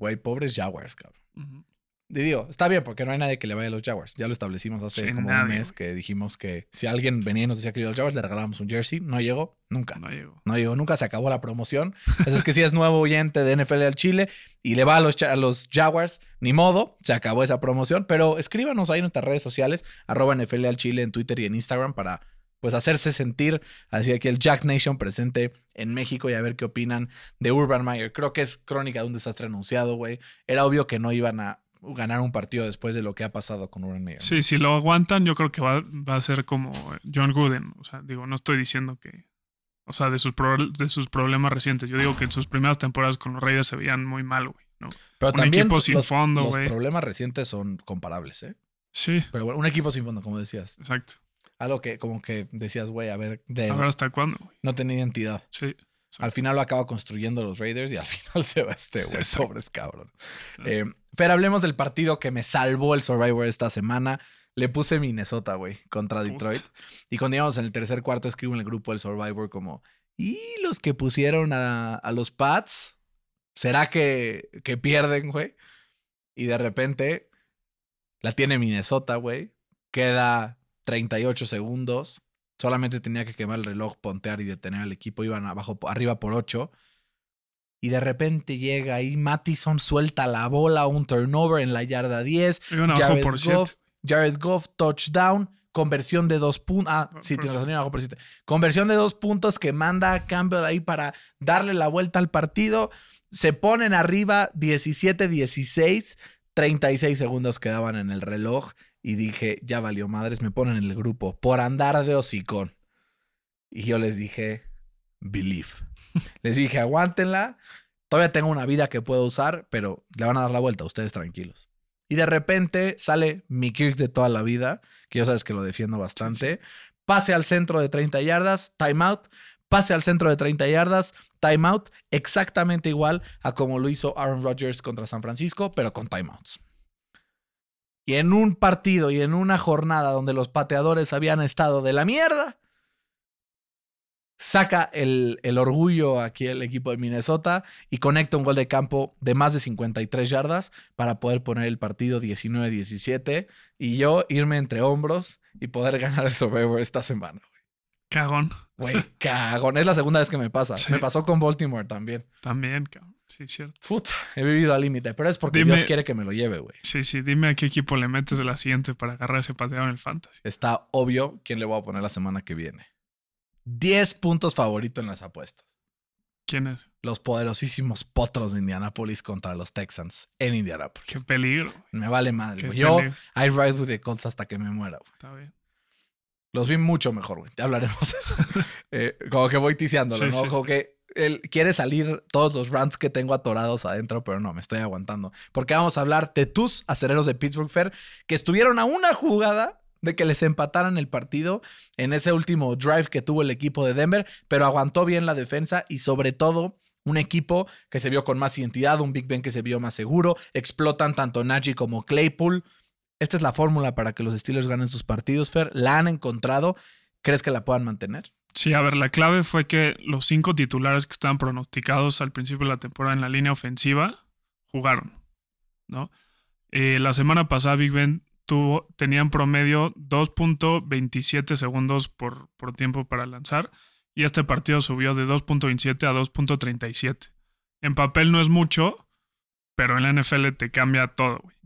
Güey, pobres Jaguars, cabrón. Ujú. digo, está bien porque no hay nadie que le vaya a los Jaguars. Ya lo establecimos hace como nadie, un mes que dijimos que si alguien venía y nos decía que iba a los Jaguars, le regalábamos un jersey. No llegó, nunca. No llegó. No llegó, nunca se acabó la promoción. Es que si es nuevo oyente de NFL al Chile y le va a los, a los Jaguars, ni modo, se acabó esa promoción. Pero escríbanos ahí en nuestras redes sociales, arroba NFL al Chile en Twitter y en Instagram para pues hacerse sentir, así aquí el Jack Nation presente en México y a ver qué opinan de Urban Meyer. Creo que es crónica de un desastre anunciado, güey. Era obvio que no iban a ganar un partido después de lo que ha pasado con Urban Meyer. Sí, si lo aguantan, yo creo que va, va a ser como John Gooden. O sea, digo, no estoy diciendo que. O sea, de sus, pro- de sus problemas recientes. Yo digo que en sus primeras temporadas con los Raiders se veían muy mal, güey. ¿no? Pero un también equipo los, sin los fondo, güey. problemas recientes son comparables, ¿eh? Sí, Pero bueno, un equipo sin fondo, como decías. exacto. Algo que como que decías, güey, a ver, de- A ver hasta cuándo, no tenía identidad. Sí. Al final lo acaba construyendo los Raiders y al final se va este, güey. Pobres cabrón. Eh, Fer, hablemos del partido que me salvó el Survivor esta semana. Le puse Minnesota, güey, contra. Detroit. Y cuando íbamos en el tercer cuarto, escribo en el grupo del Survivor como, ¿y los que pusieron a, a los Pats? ¿Será que, que pierden, güey? Y de repente la tiene Minnesota, güey. Queda 38 segundos. Solamente tenía que quemar el reloj, pontear y detener al equipo. Iban abajo, arriba por 8. Y de repente llega ahí Mattison, suelta la bola, un turnover en la yarda 10. Iban abajo Jared por Goff, 7. Jared Goff, touchdown, conversión de dos puntos. Ah, sí, por- tienes razón, iban abajo por 7. Conversión de dos puntos que manda a Campbell ahí para darle la vuelta al partido. Se ponen arriba 17-16, 36 segundos quedaban en el reloj. Y dije, ya valió madres, me ponen en el grupo por andar de hocicón. Y yo les dije, believe. Les dije, aguántenla. Todavía tengo una vida que puedo usar, pero le van a dar la vuelta, ustedes tranquilos. Y de repente sale mi Kirk de toda la vida, que ya sabes que lo defiendo bastante. Pase al centro de 30 yardas, timeout. Pase al centro de 30 yardas, timeout. Exactamente igual a como lo hizo Aaron Rodgers contra San Francisco, pero con timeouts. Y en un partido y en una jornada donde los pateadores habían estado de la mierda, saca el, el orgullo aquí el equipo de Minnesota y conecta un gol de campo de más de 53 yardas para poder poner el partido 19-17 y yo irme entre hombros y poder ganar el Survivor esta semana. Cagón. Güey, cagón. Es la segunda vez que me pasa. Sí. Me pasó con Baltimore también. También, cabrón. Sí, cierto. Puta, he vivido al límite, pero es porque Dime- Dios quiere que me lo lleve, güey. Sí, sí. Dime a qué equipo le metes de la siguiente para agarrar ese pateado en el fantasy. Está obvio quién le voy a poner la semana que viene. 10 puntos favorito en las apuestas. ¿Quién es? Los poderosísimos potros de Indianapolis contra los Texans en Indianapolis. Qué peligro. Me vale madre, güey. Yo. I ride with the Colts hasta que me muera, güey. Está bien. Los vi mucho mejor, güey. Ya hablaremos de eso. Eh, como que voy ticiándolo, Sí, ¿no? sí, como sí. que él quiere salir todos los rants que tengo atorados adentro, pero no, me estoy aguantando. Porque vamos a hablar de tus acereros de Pittsburgh Fair que estuvieron a una jugada de que les empataran el partido en ese último drive que tuvo el equipo de Denver, pero aguantó bien la defensa y sobre todo un equipo que se vio con más identidad, un Big Ben que se vio más seguro, explotan tanto Najee como Claypool. Esta es la fórmula para que los Steelers ganen sus partidos, Fer. ¿La han encontrado? ¿Crees que la puedan mantener? Sí, a ver, la clave fue que los cinco titulares que estaban pronosticados al principio de la temporada en la línea ofensiva jugaron, ¿no? Eh, la semana pasada Big Ben tuvo, tenía en promedio 2.27 segundos por, por tiempo para lanzar y este partido subió de 2.27 a 2.37. En papel no es mucho, pero en la NFL te cambia todo, güey.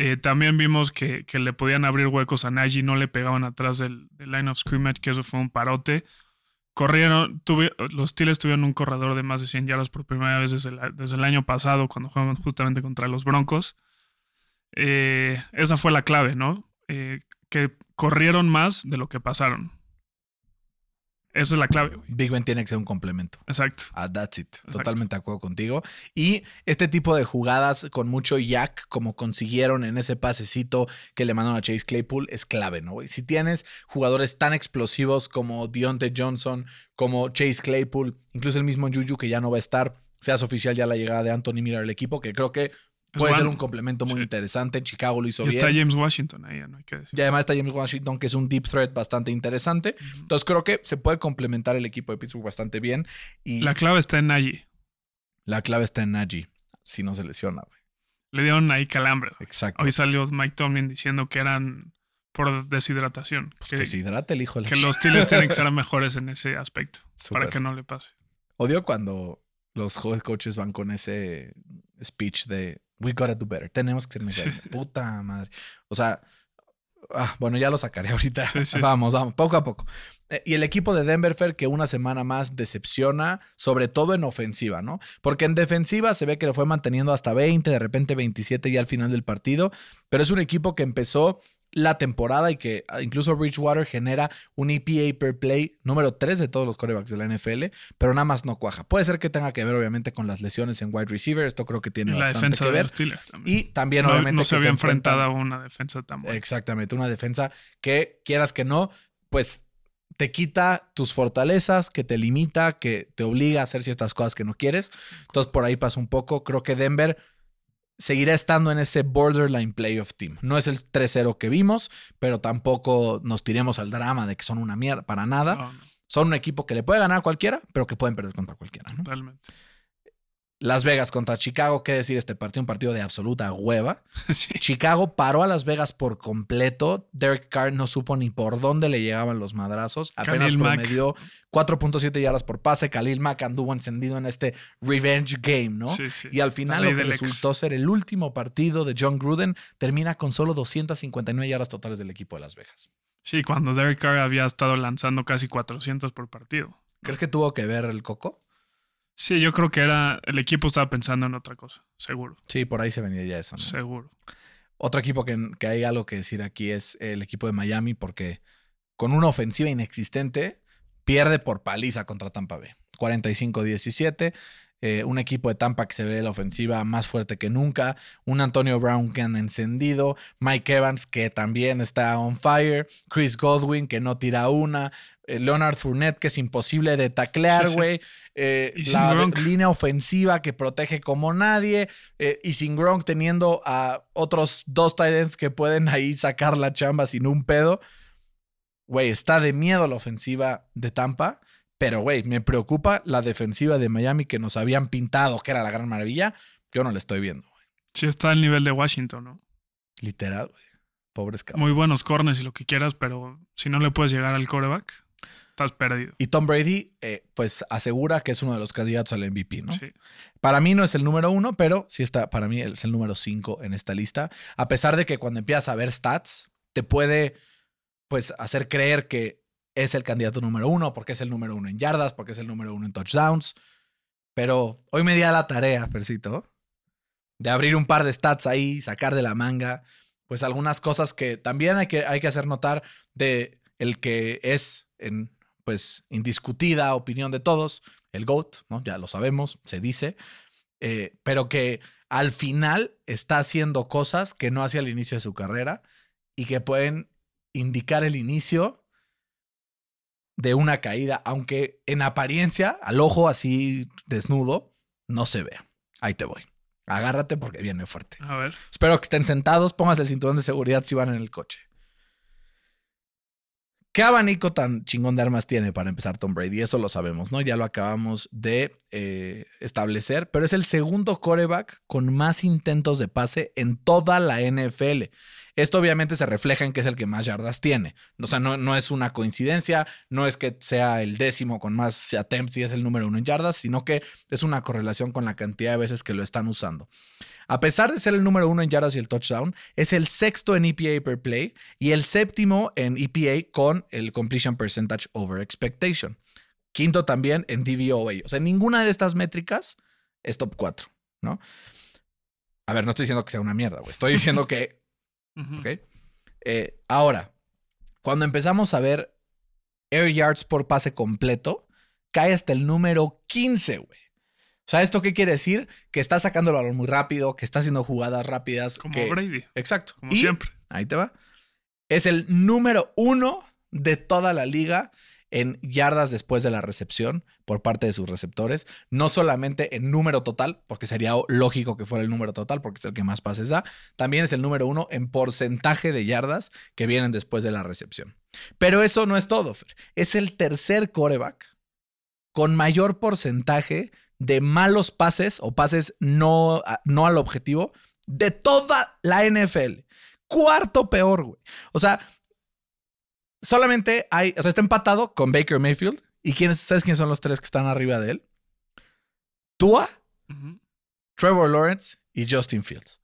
Eh, también vimos que, que le podían abrir huecos a Najee, no le pegaban atrás del, line of scrimmage, que eso fue un parote. Corrieron, los Steelers tuvieron un corredor de más de 100 yardas por primera vez desde, desde el año pasado, cuando jugaban justamente contra los Broncos. Eh, esa fue la clave, ¿no? Eh, que corrieron más de lo que pasaron. Esa es la clave, güey. Big Ben tiene que ser un complemento. Exacto. Ah, that's it. Totalmente de acuerdo contigo. Y este tipo de jugadas con mucho yak, como consiguieron en ese pasecito que le mandaron a Chase Claypool, es clave, ¿no? güey? Si tienes jugadores tan explosivos como Deontay Johnson, como Chase Claypool, incluso el mismo Juju que ya no va a estar, seas oficial ya la llegada de Anthony Miller al equipo, que creo que puede ser un complemento muy Sí. interesante. Chicago lo hizo Y bien. está James Washington ahí, no hay que decir. Y además está James Washington, que es un deep threat bastante interesante. Entonces creo que se puede complementar el equipo de Pittsburgh bastante bien. Y La clave está en Najee. la clave está en Najee, si no se lesiona, güey. le dieron ahí calambre. Exacto. Hoy salió Mike Tomlin diciendo que eran por deshidratación. Pues que, que se hidrate el hijo de la que los Steelers tienen que ser mejores en ese aspecto para que no le pase. Odio cuando los coaches van con ese speech de we gotta do better. Tenemos que ser mejores. Puta madre. O sea, ah, bueno, ya lo sacaré ahorita. Sí, sí. Vamos, vamos, poco a poco. Eh, Y el equipo de Denver Fair que una semana más decepciona, sobre todo en ofensiva, ¿no? Porque en defensiva se ve que lo fue manteniendo hasta 20, de repente 27 ya al final del partido, pero es un equipo que empezó la temporada y que ah, incluso Bridgewater genera un EPA per play número 3 de todos los corebacks de la NFL, pero nada más no cuaja. Puede ser que tenga que ver obviamente con las lesiones en wide receiver, esto creo que tiene la bastante defensa que ver. Steelers también. Y también no, obviamente no que se había enfrentado a una defensa tan buena. Exactamente, una defensa que quieras que no, pues te quita tus fortalezas, que te limita, que te obliga a hacer ciertas cosas que no quieres. Entonces por ahí pasa un poco. Creo que Denver seguirá estando en ese borderline playoff team. No es el 3-0 que vimos, pero tampoco nos tiremos al drama de que son una mierda para nada. No, Son un equipo que le puede ganar a cualquiera, pero que pueden perder contra cualquiera. ¿no? totalmente. Las Vegas contra Chicago, ¿qué decir este partido? Un partido de absoluta hueva. Sí. Chicago paró a Las Vegas por completo. Derek Carr no supo ni por dónde le llegaban los madrazos. Apenas Khalil promedió 4.7 yardas por pase. Khalil Mack anduvo encendido en este revenge game, ¿no? Sí, sí. Y al final lo que ex. resultó ser el último partido de John Gruden termina con solo 259 yardas totales del equipo de Las Vegas. Sí, cuando Derek Carr había estado lanzando casi 400 por partido. ¿Crees que tuvo que ver el coco? Sí, yo creo que era. El equipo estaba pensando en otra cosa. Seguro. Sí, por ahí se venía ya eso. ¿no? Seguro. Otro equipo que, que hay algo que decir aquí es el equipo de Miami, porque con una ofensiva inexistente pierde por paliza contra Tampa Bay. 45-17. Eh, un equipo de Tampa que se ve la ofensiva más fuerte que nunca. Un Antonio Brown que anda encendido. Mike Evans que también está on fire. Chris Godwin que no tira una. eh, Leonard Fournette que es imposible de taclear, Sí, sí. güey. eh, la Gronk. línea ofensiva que protege como nadie. y sin Gronk teniendo a otros dos Titans que pueden ahí sacar la chamba sin un pedo. Güey, está de miedo la ofensiva de Tampa. Pero, güey, me preocupa la defensiva de Miami que nos habían pintado que era la gran maravilla. Yo no la estoy viendo, güey. Sí, está al nivel de Washington, ¿no? Literal, güey. Pobres cabros. Muy buenos corners y lo que quieras, pero si no le puedes llegar al coreback, estás perdido. Y Tom Brady, eh, pues asegura que es uno de los candidatos al MVP, ¿no? Sí. Para mí no es el número uno, pero sí está, para mí es el número cinco en esta lista. A pesar de que cuando empiezas a ver stats, te puede, pues, hacer creer que es el candidato número uno, porque es el número uno en yardas, porque es el número uno en touchdowns. Pero hoy me di la tarea, Fercito, de abrir un par de stats ahí, sacar de la manga, pues algunas cosas que también hay que, hay que hacer notar de el que es, en, pues, indiscutida opinión de todos, el GOAT, ¿no? Ya lo sabemos, se dice, eh, pero que al final está haciendo cosas que no hacía al inicio de su carrera y que pueden indicar el inicio de una caída, aunque en apariencia, al ojo así desnudo, no se ve. Ahí te voy. Agárrate porque viene fuerte. A ver. Espero que estén sentados, pónganse el cinturón de seguridad si van en el coche. ¿Qué abanico tan chingón de armas tiene para empezar Tom Brady? Eso lo sabemos, ¿no? Ya lo acabamos de eh, establecer, pero es el segundo coreback con más intentos de pase en toda la NFL. Esto obviamente se refleja en que es el que más yardas tiene. O sea, no, no es una coincidencia, no es que sea el décimo con más attempts y es el número uno en yardas, sino que es una correlación con la cantidad de veces que lo están usando. A pesar de ser el número uno en yardas y el touchdown, es el sexto en EPA per play y el séptimo en EPA con el completion percentage over expectation. Quinto también en DVOA. O sea, ninguna de estas métricas es top 4, ¿no? A ver, no estoy diciendo que sea una mierda, güey. Estoy diciendo que Ujú. ¿ok? Eh, ahora, cuando empezamos a ver air yards por pase completo, cae hasta el número 15, güey. O sea, ¿esto qué quiere decir? Que está sacando el balón muy rápido, que está haciendo jugadas rápidas. Como que- Brady, Exacto. como Y- siempre. Ahí te va. Es el número uno de toda la liga en yardas después de la recepción por parte de sus receptores. No solamente en número total, porque sería lógico que fuera el número total, porque es el que más pases da. También es el número uno en porcentaje de yardas que vienen después de la recepción. Pero eso no es todo. Es el tercer coreback con mayor porcentaje de malos pases o pases no, no al objetivo de toda la NFL. Cuarto peor, güey. O sea, solamente hay, o sea, está empatado con Baker Mayfield. ¿Y quiénes, sabes quiénes son los tres que están arriba de él? Tua. Trevor Lawrence y Justin Fields.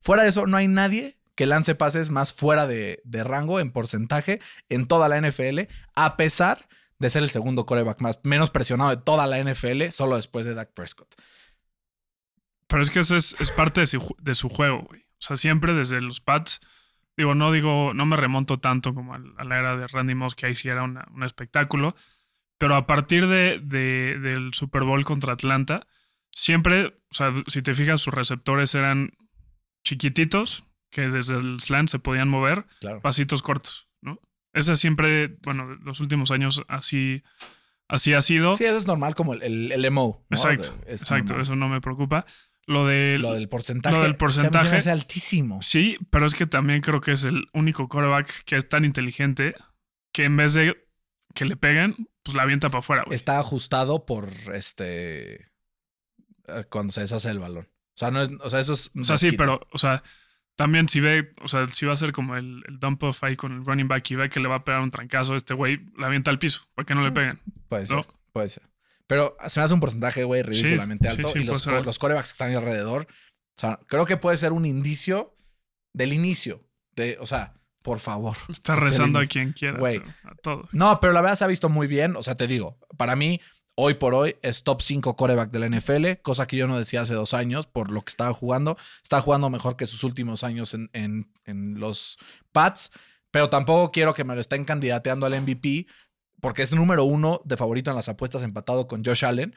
Fuera de eso, no hay nadie que lance pases más fuera de, de rango en porcentaje en toda la NFL, a pesar de ser el segundo coreback más menos presionado de toda la NFL, solo después de Dak Prescott. Pero es que eso es, es parte de su, ju- de su juego, güey. O sea, siempre desde los Pats, digo, no digo, no me remonto tanto como a, la era de Randy Moss, que ahí sí era una- un espectáculo. Pero a partir de, de- del Super Bowl contra Atlanta, siempre, o sea, si te fijas, sus receptores eran chiquititos, que desde el slant se podían mover, Claro. pasitos cortos, ¿no? Ese siempre, bueno, los últimos años así, así ha sido. Sí, eso es normal como el, el, el MO. ¿no? exacto, es exacto, normal. eso no me preocupa. Lo de Lo del porcentaje. lo del porcentaje. hace altísimo. Sí, pero es que también creo que es el único quarterback que es tan inteligente que en vez de que le peguen, pues la avienta para afuera, güey. Está ajustado por este. eh, Cuando se deshace el balón. O sea, no es. O sea, eso es. O sea, sí, pero, o sea, también si ve, o sea, si va a ser como el, el dump off ahí con el running back y ve que le va a pegar un trancazo, este güey la avienta al piso para que no le peguen. Puede ser. Puede ser. Pero se me hace un porcentaje, güey, ridículamente sí, alto. sí, y los, co- los corebacks que están ahí alrededor. O sea, creo que puede ser un indicio del inicio. De, o sea, por favor. Está rezando a quien quiera, Güey. a todos. No, pero la verdad se ha visto muy bien. O sea, te digo, para mí, hoy por hoy es top 5 coreback de la NFL, cosa que yo no decía hace dos años por lo que estaba jugando. Está jugando mejor que sus últimos años en, en- en los Pats, pero tampoco quiero que me lo estén candidateando al MVP porque es número uno de favorito en las apuestas empatado con Josh Allen,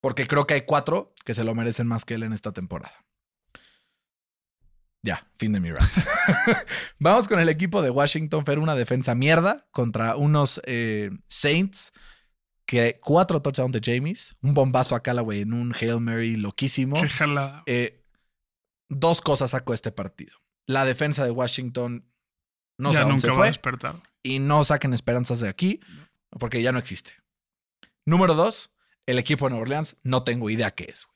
porque creo que hay cuatro que se lo merecen más que él en esta temporada. Ya, fin de mi rant. Vamos con el equipo de Washington, Fer, una defensa mierda contra unos eh, Saints que cuatro touchdowns de James, un bombazo a Callaway en un Hail Mary loquísimo. Qué jalada. Eh, dos cosas sacó este partido. La defensa de Washington no sé ya dónde nunca se va a fue despertar. y no saquen esperanzas de aquí porque ya no existe. Número dos, el equipo de Nueva Orleans no tengo idea qué es.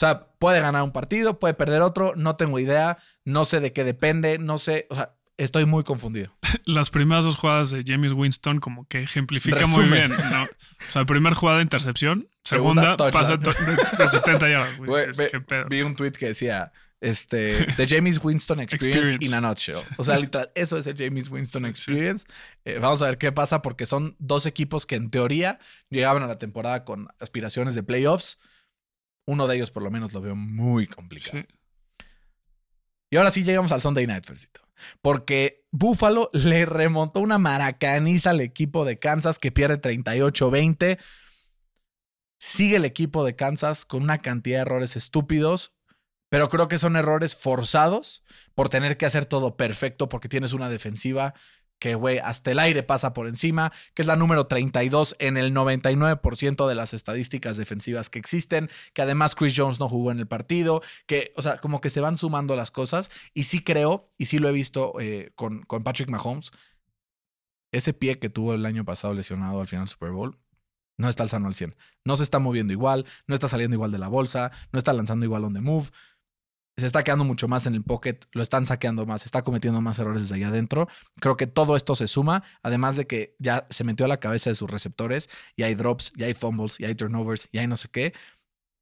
O sea, puede ganar un partido, puede perder otro, no tengo idea, no sé de qué depende, no sé, o sea, estoy muy confundido. Las primeras dos jugadas de James Winston como que ejemplifica muy bien, ¿no? O sea, primera jugada de intercepción, Segunda, to- de, de 70 yardas. güey. Güey, Dices, ve- ¿Qué pedo? Vi un tweet que decía, este, The James Winston Experience, Experience. in a nutshell. O sea, literal, eso es el James Winston. Experience. Eh, vamos a ver qué pasa porque son dos equipos que en teoría llegaban a la temporada con aspiraciones de playoffs. Uno de ellos por lo menos lo veo muy complicado. Sí. Y ahora sí llegamos al Sunday Night, Fercito. Porque Buffalo le remontó una maracaniza al equipo de Kansas que pierde 38-20. Sigue el equipo de Kansas con una cantidad de errores estúpidos, pero creo que son errores forzados por tener que hacer todo perfecto porque tienes una defensiva que, güey, hasta el aire pasa por encima, que es la número 32 en el 99% de las estadísticas defensivas que existen, que además Chris Jones no jugó en el partido, que, o sea, como que se van sumando las cosas y sí creo, y sí lo he visto eh, con, con Patrick Mahomes, ese pie que tuvo el año pasado lesionado al final del Super Bowl, no está al sano al 100. No se está moviendo igual, no está saliendo igual de la bolsa, no está lanzando igual on the move. Se está quedando mucho más en el pocket, lo están saqueando más, está cometiendo más errores desde allá adentro. Creo que todo esto se suma, además de que ya se metió a la cabeza de sus receptores y hay drops, y hay fumbles, y hay turnovers, y hay no sé qué.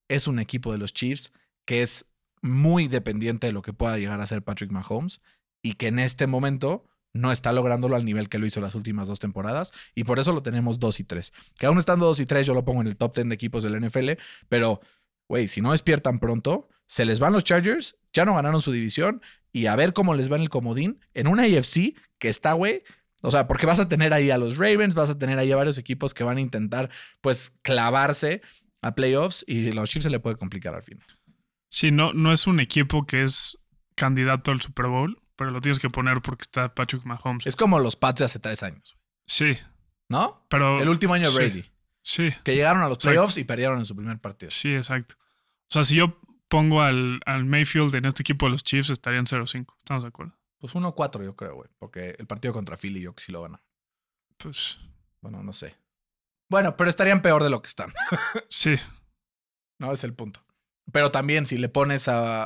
Es un equipo de los Chiefs que es muy dependiente de lo que pueda llegar a ser Patrick Mahomes y que en este momento no está lográndolo al nivel que lo hizo las últimas dos temporadas y por eso lo tenemos 2 y 3. Que aún estando 2 y 3 yo lo pongo en el top 10 de equipos del NFL, pero güey, si no despiertan pronto, se les van los Chargers, ya no ganaron su división y a ver cómo les va en el comodín en una AFC que está, güey, o sea, porque vas a tener ahí a los Ravens, vas a tener ahí a varios equipos que van a intentar pues clavarse a playoffs y a los Chiefs se le puede complicar al final. Sí, no, no es un equipo que es candidato al Super Bowl, pero lo tienes que poner porque está Patrick Mahomes. Es como los Pats de hace tres años, Sí, ¿no? pero. El último año de Brady, Sí, que llegaron a los Exacto. playoffs y perdieron en su primer partido. sí, exacto. O sea, si yo pongo al, al Mayfield en este equipo de los Chiefs, estarían 0-5. ¿Estamos de acuerdo? Pues 1-4 yo creo, güey, porque el partido contra Philly yo que sí lo gana. Pues Bueno, no sé. Bueno, pero estarían peor de lo que están. sí. No, es el punto. Pero también si le pones a,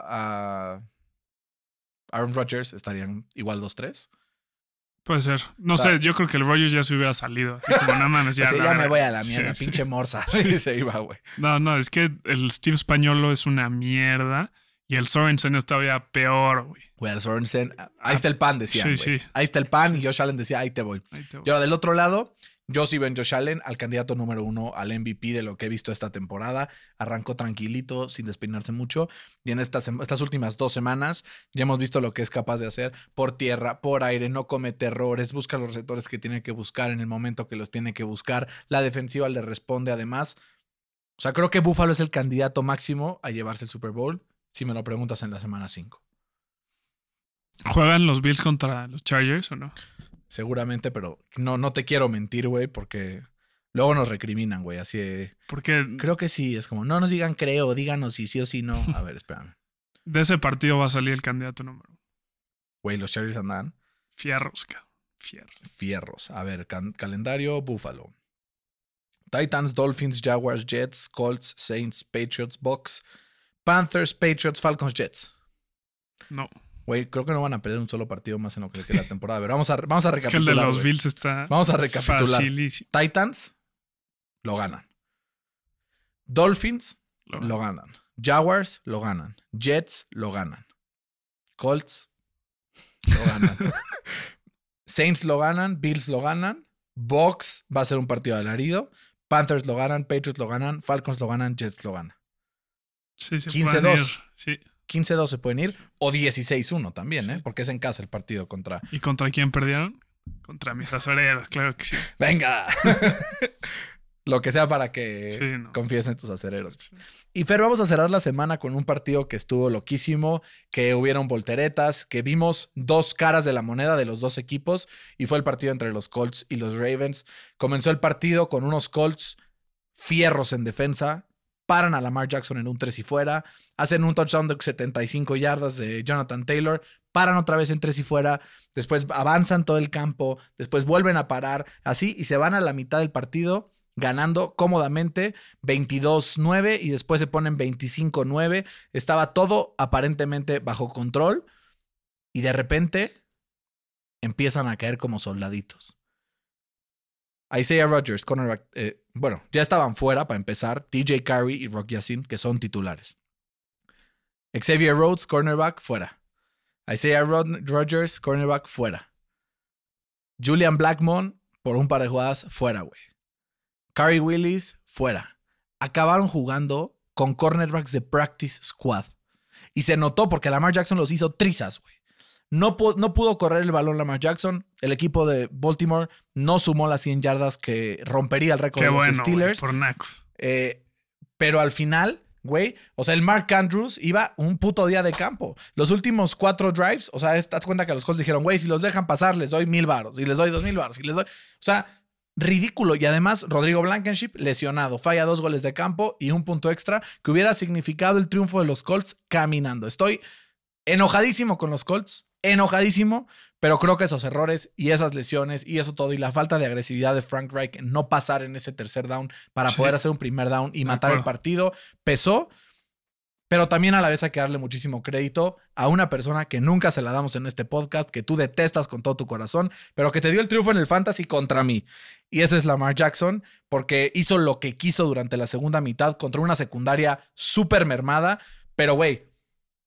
a Aaron Rodgers estarían igual 2-3. Puede ser. No O sea- sé, yo creo que el Rogers ya se hubiera salido. Como, no mames, ya. Así, la ya me verga". voy a la Sí, mierda, sí. pinche morsa. Sí. se iba, güey. No, no, es que el Steve Españolo es una mierda y el Sorensen es todavía peor, güey. Güey, el Sorensen, ahí está el pan, decían. Sí, sí. Ahí está el pan y Josh Allen decía, ahí te voy. Ahí te voy. Y ahora del otro lado, yo sí veo en Josh Allen al candidato número uno al MVP de lo que he visto esta temporada. Arrancó tranquilito, sin despeinarse mucho. Y en estas últimas dos semanas ya hemos visto lo que es capaz de hacer por tierra, por aire, no comete errores, busca los receptores que tiene que buscar en el momento que los tiene que buscar. La defensiva le responde además. O sea, creo que Buffalo es el candidato máximo a llevarse el Super Bowl, si me lo preguntas en la semana 5. ¿Juegan los Bills contra los Chargers o no? Seguramente, pero no, no te quiero mentir, güey, porque luego nos recriminan, güey. Así Porque Creo que sí, es como, no nos digan creo, díganos si sí o si no. A ver, espérame. de ese partido va a salir el candidato número uno. Güey, los Chargers andan Fierros, cabrón. Fierros. fierros. A ver, calendario, Buffalo. Titans, Dolphins, Jaguars, Jets, Colts, Saints, Patriots, Bucks, Panthers, Patriots, Falcons, Jets. No. Güey, creo que no van a perder un solo partido más en lo que queda la temporada. Ver, vamos a, vamos a Es que el de recapitular. los. Bills está Vamos a recapitular. facilísimo. Titans, lo ganan. Dolphins, Lo- lo ganan. Jaguars lo ganan. Jets lo ganan. Colts lo ganan. Saints lo ganan. Bills lo ganan. Bucks va a ser un partido alarido. Panthers lo ganan. Patriots lo ganan. Falcons lo ganan. Jets lo ganan. Sí, se 15-2. pueden ir. Sí. 15-2 se pueden ir. O 16-1 también, Sí. ¿eh? Porque es en casa el partido contra. ¿Y contra quién perdieron? Contra mis acereras, claro que sí. ¡Venga! Lo que sea para que Sí, no. confíes en tus acereros. Y Fer, vamos a cerrar la semana con un partido que estuvo loquísimo, que hubieron volteretas, que vimos dos caras de la moneda de los dos equipos y fue el partido entre los Colts y los Ravens. Comenzó el partido con unos Colts fierros en defensa, paran a Lamar Jackson en un 3 y fuera, hacen un touchdown de 75 yardas de Jonathan Taylor, paran otra vez en 3 y fuera, después avanzan todo el campo, después vuelven a parar, así y se van a la mitad del partido ganando cómodamente 22-9 y después se ponen 25-9. Estaba todo aparentemente bajo control y de repente empiezan a caer como soldaditos. Isaiah Rodgers, cornerback, eh, bueno, ya estaban fuera para empezar, TJ Carey y Rock Yassin, que son titulares. Xavier Rhodes, cornerback, fuera. Isaiah Rod- Rodgers, cornerback, fuera. Julian Blackmon, por un par de jugadas, fuera, güey. Carey Willis, fuera. Acabaron jugando con cornerbacks de practice squad. Y se notó porque Lamar Jackson los hizo trizas, güey. No, no pudo correr el balón Lamar Jackson. El equipo de Baltimore no sumó las 100 yardas que rompería el récord Qué de los bueno, Steelers. por. Eh, pero al final, güey, o sea, el Mark Andrews iba un puto día de campo. Los últimos cuatro drives, o sea, estás cuenta que los Colts dijeron, güey, si los dejan pasar, les doy mil baros, y les doy dos mil baros, y les doy. O sea, ridículo. Y además, Rodrigo Blankenship lesionado, falla dos goles de campo y un punto extra que hubiera significado el triunfo de los Colts caminando. Estoy enojadísimo con los Colts, enojadísimo, pero creo que esos errores y esas lesiones y eso todo y la falta de agresividad de Frank Reich en no pasar en ese tercer down para Sí. poder hacer un primer down y matar el partido pesó. Pero también a la vez hay que darle muchísimo crédito a una persona que nunca se la damos en este podcast, que tú detestas con todo tu corazón, pero que te dio el triunfo en el fantasy contra mí. Y ese es Lamar Jackson, porque hizo lo que quiso durante la segunda mitad contra una secundaria súper mermada. Pero, güey,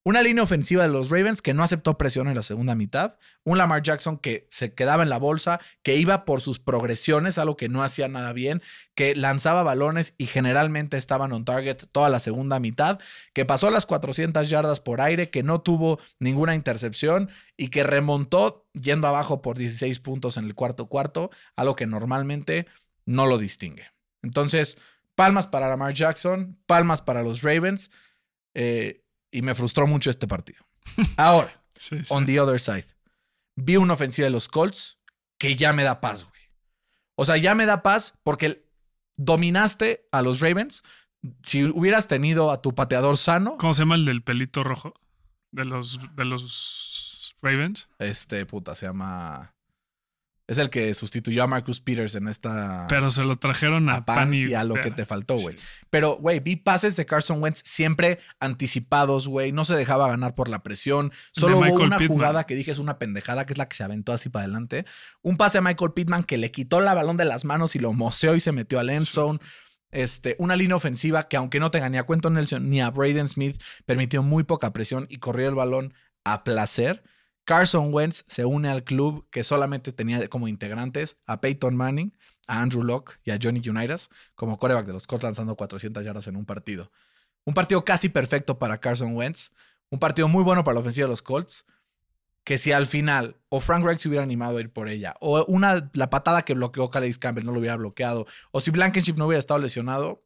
una línea ofensiva de los Ravens que no aceptó presión en la segunda mitad. Un Lamar Jackson que se quedaba en la bolsa, que iba por sus progresiones, algo que no hacía nada bien, que lanzaba balones y generalmente estaban on target toda la segunda mitad, que pasó las 400 yardas por aire, que no tuvo ninguna intercepción y que remontó yendo abajo por 16 puntos en el cuarto cuarto, algo que normalmente no lo distingue. Entonces, palmas para Lamar Jackson, palmas para los Ravens. eh, y me frustró mucho este partido. Ahora, Sí, sí. on the other side, vi una ofensiva de los Colts que ya me da paz, güey. O sea, ya me da paz porque dominaste a los Ravens. Si hubieras tenido a tu pateador sano, ¿Cómo se llama el del pelito rojo? De los, de los Ravens. este puta se llama Es el que sustituyó a Marcus Peters en esta. Pero se lo trajeron a, a Pan Pan y a lo que te faltó, güey. Sí. Pero, güey, vi pases de Carson Wentz siempre anticipados, güey. No se dejaba ganar por la presión. Solo hubo una Pittman. jugada que dije es una pendejada, que es la que se aventó así para adelante. Un pase a Michael Pittman que le quitó la balón de las manos y lo moceó y se metió al end zone. Este, una línea ofensiva que, aunque no tenga ni a Quentin Nelson ni a Braden Smith, permitió muy poca presión y corrió el balón a placer. Carson Wentz se une al club que solamente tenía como integrantes a Peyton Manning, a Andrew Locke y a Johnny Unitas como coreback de los Colts lanzando 400 yardas en un partido. Un partido casi perfecto para Carson Wentz. Un partido muy bueno para la ofensiva de los Colts. Que si al final o Frank Reich se hubiera animado a ir por ella, o una, la patada que bloqueó Calais Campbell no lo hubiera bloqueado, o si Blankenship no hubiera estado lesionado,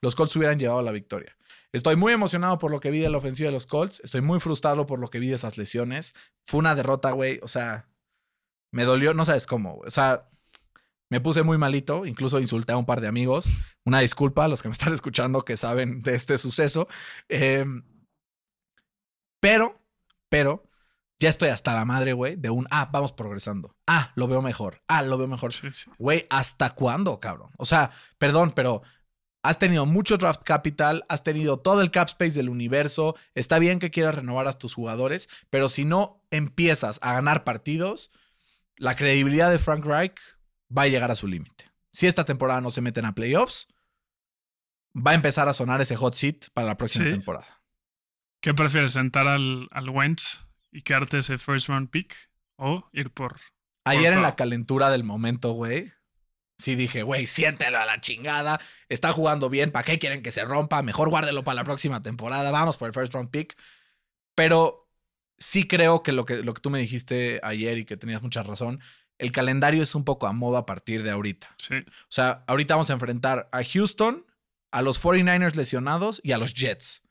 los Colts hubieran llevado la victoria. Estoy muy emocionado por lo que vi de la ofensiva de los Colts. Estoy muy frustrado por lo que vi de esas lesiones. Fue una derrota, güey. O sea, me dolió, no sabes cómo. güey. O sea, me puse muy malito. Incluso insulté a un par de amigos. Una disculpa a los que me están escuchando que saben de este suceso. Eh, pero, pero, ya estoy hasta la madre, güey, de un, ah, vamos progresando. Ah, lo veo mejor. Ah, lo veo mejor. Sí, sí. Güey, ¿hasta cuándo, cabrón? O sea, perdón, pero has tenido mucho draft capital, has tenido todo el cap space del universo. Está bien que quieras renovar a tus jugadores, pero si no empiezas a ganar partidos, la credibilidad de Frank Reich va a llegar a su límite. Si esta temporada no se meten a playoffs, va a empezar a sonar ese hot seat para la próxima Sí. temporada. ¿Qué prefieres? ¿Sentar al, al Wentz y quedarte ese first round pick? ¿O ir por. Ayer en la calentura del momento, güey. Sí dije, güey, siéntelo a la chingada. Está jugando bien. ¿Para qué quieren que se rompa? Mejor guárdelo para la próxima temporada. Vamos por el first round pick. Pero sí creo que lo que, lo que tú me dijiste ayer y que tenías mucha razón, el calendario es un poco a modo a partir de ahorita. Sí. O sea, ahorita vamos a enfrentar a Houston, a los 49ers lesionados y a los Jets.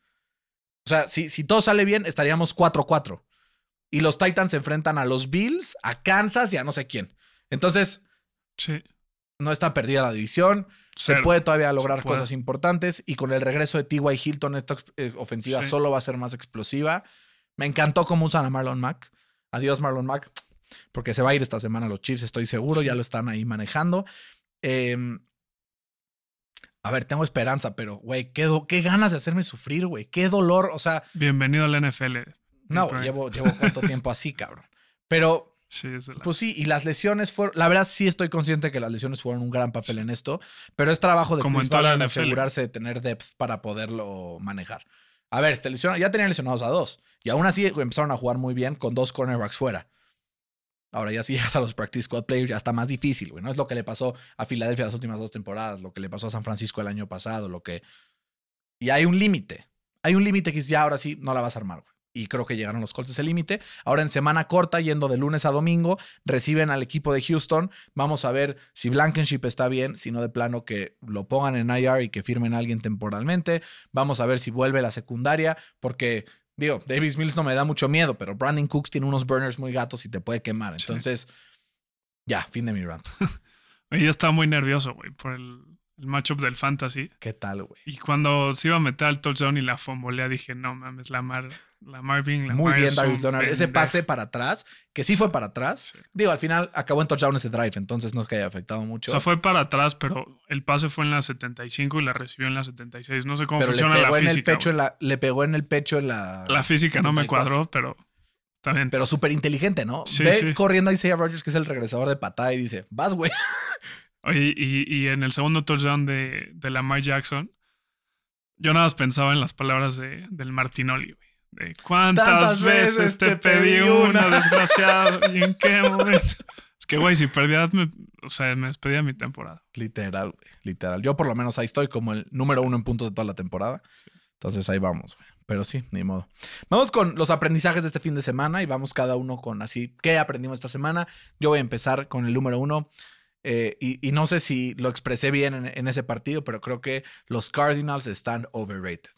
O sea, si, si todo sale bien, estaríamos 4-4. Y los Titans se enfrentan a los Bills, a Kansas y a no sé quién. Entonces, Sí. No está perdida la división. Se puede todavía lograr puede. cosas importantes. Y con el regreso de T.Y. Hilton, esta eh, ofensiva Sí. solo va a ser más explosiva. Me encantó cómo usan a Marlon Mack. Adiós, Marlon Mack. Porque se va a ir esta semana a los Chiefs, estoy seguro. Ya lo están ahí manejando. Em, a ver, tengo esperanza, pero, güey, qué, qué ganas de hacerme sufrir, güey. Qué dolor. O sea, Bienvenido al NFL. no, llevo, llevo cuánto tiempo así, cabrón. Pero Sí, es de la- pues sí, y las lesiones fueron. La verdad, sí estoy consciente que las lesiones fueron un gran papel en esto, pero es trabajo de Como en toda la asegurarse de tener depth para poderlo manejar. A ver, lesiona- ya tenían lesionados a dos, y aún así empezaron a jugar muy bien con dos cornerbacks fuera. Ahora ya si llegas a los practice squad players ya está más difícil, güey. No es lo que le pasó a Filadelfia las últimas dos temporadas, lo que le pasó a San Francisco el año pasado, lo que. Y hay un límite. Hay un límite que ya ahora sí no la vas a armar, güey. Y creo que llegaron los Colts ese límite. Ahora en semana corta, yendo de lunes a domingo, reciben al equipo de Houston. Vamos a ver si Blankenship está bien, si no de plano que lo pongan en IR y que firmen a alguien temporalmente. Vamos a ver si vuelve la secundaria, porque digo, Davis Mills no me da mucho miedo, pero Brandon Cooks tiene unos burners muy gatos y te puede quemar. Sí. Entonces, ya, fin de mi rant. Yo estaba muy nervioso, güey, por el, el matchup del fantasy. ¿Qué tal, güey? Y cuando se iba a meter al touchdown y la fombolea, dije, no mames, la Mar, la Marvin, la Muy Mar bien, Darius Leonard. Ese pase para atrás, que sí fue para atrás. Sí. Digo, al final acabó en touchdown ese drive, entonces no es que haya afectado O mucho. sea, fue para atrás, pero el pase fue en la 75 y la recibió en la 76. No sé cómo pero le funciona pegó, la en el física. pecho en la, le pegó en el pecho en la. La física no me 74. cuadró, pero bien. Pero súper inteligente, ¿no? Sí, Ve sí. corriendo a Isaiah Rogers, que es el regresador de patada, y dice: Vas, güey. Y, y en el segundo touchdown de, de Lamar Jackson, yo nada más pensaba en las palabras de, del Martinoli, güey. De cuántas Tantas veces te te pedí pedí una, una. desgraciado, y en qué momento. Es que, güey, si perdías, me, o sea, me despedía mi temporada. Literal, güey. Literal. Yo por lo menos ahí estoy como el número uno en puntos de toda la temporada. Entonces ahí vamos, güey. Pero sí, ni modo. Vamos con los aprendizajes de este fin de semana y vamos cada uno con así, ¿qué aprendimos esta semana? Yo voy a empezar con el número uno. Eh, y, no sé si lo expresé bien en, en ese partido, pero creo que los Cardinals están overrated.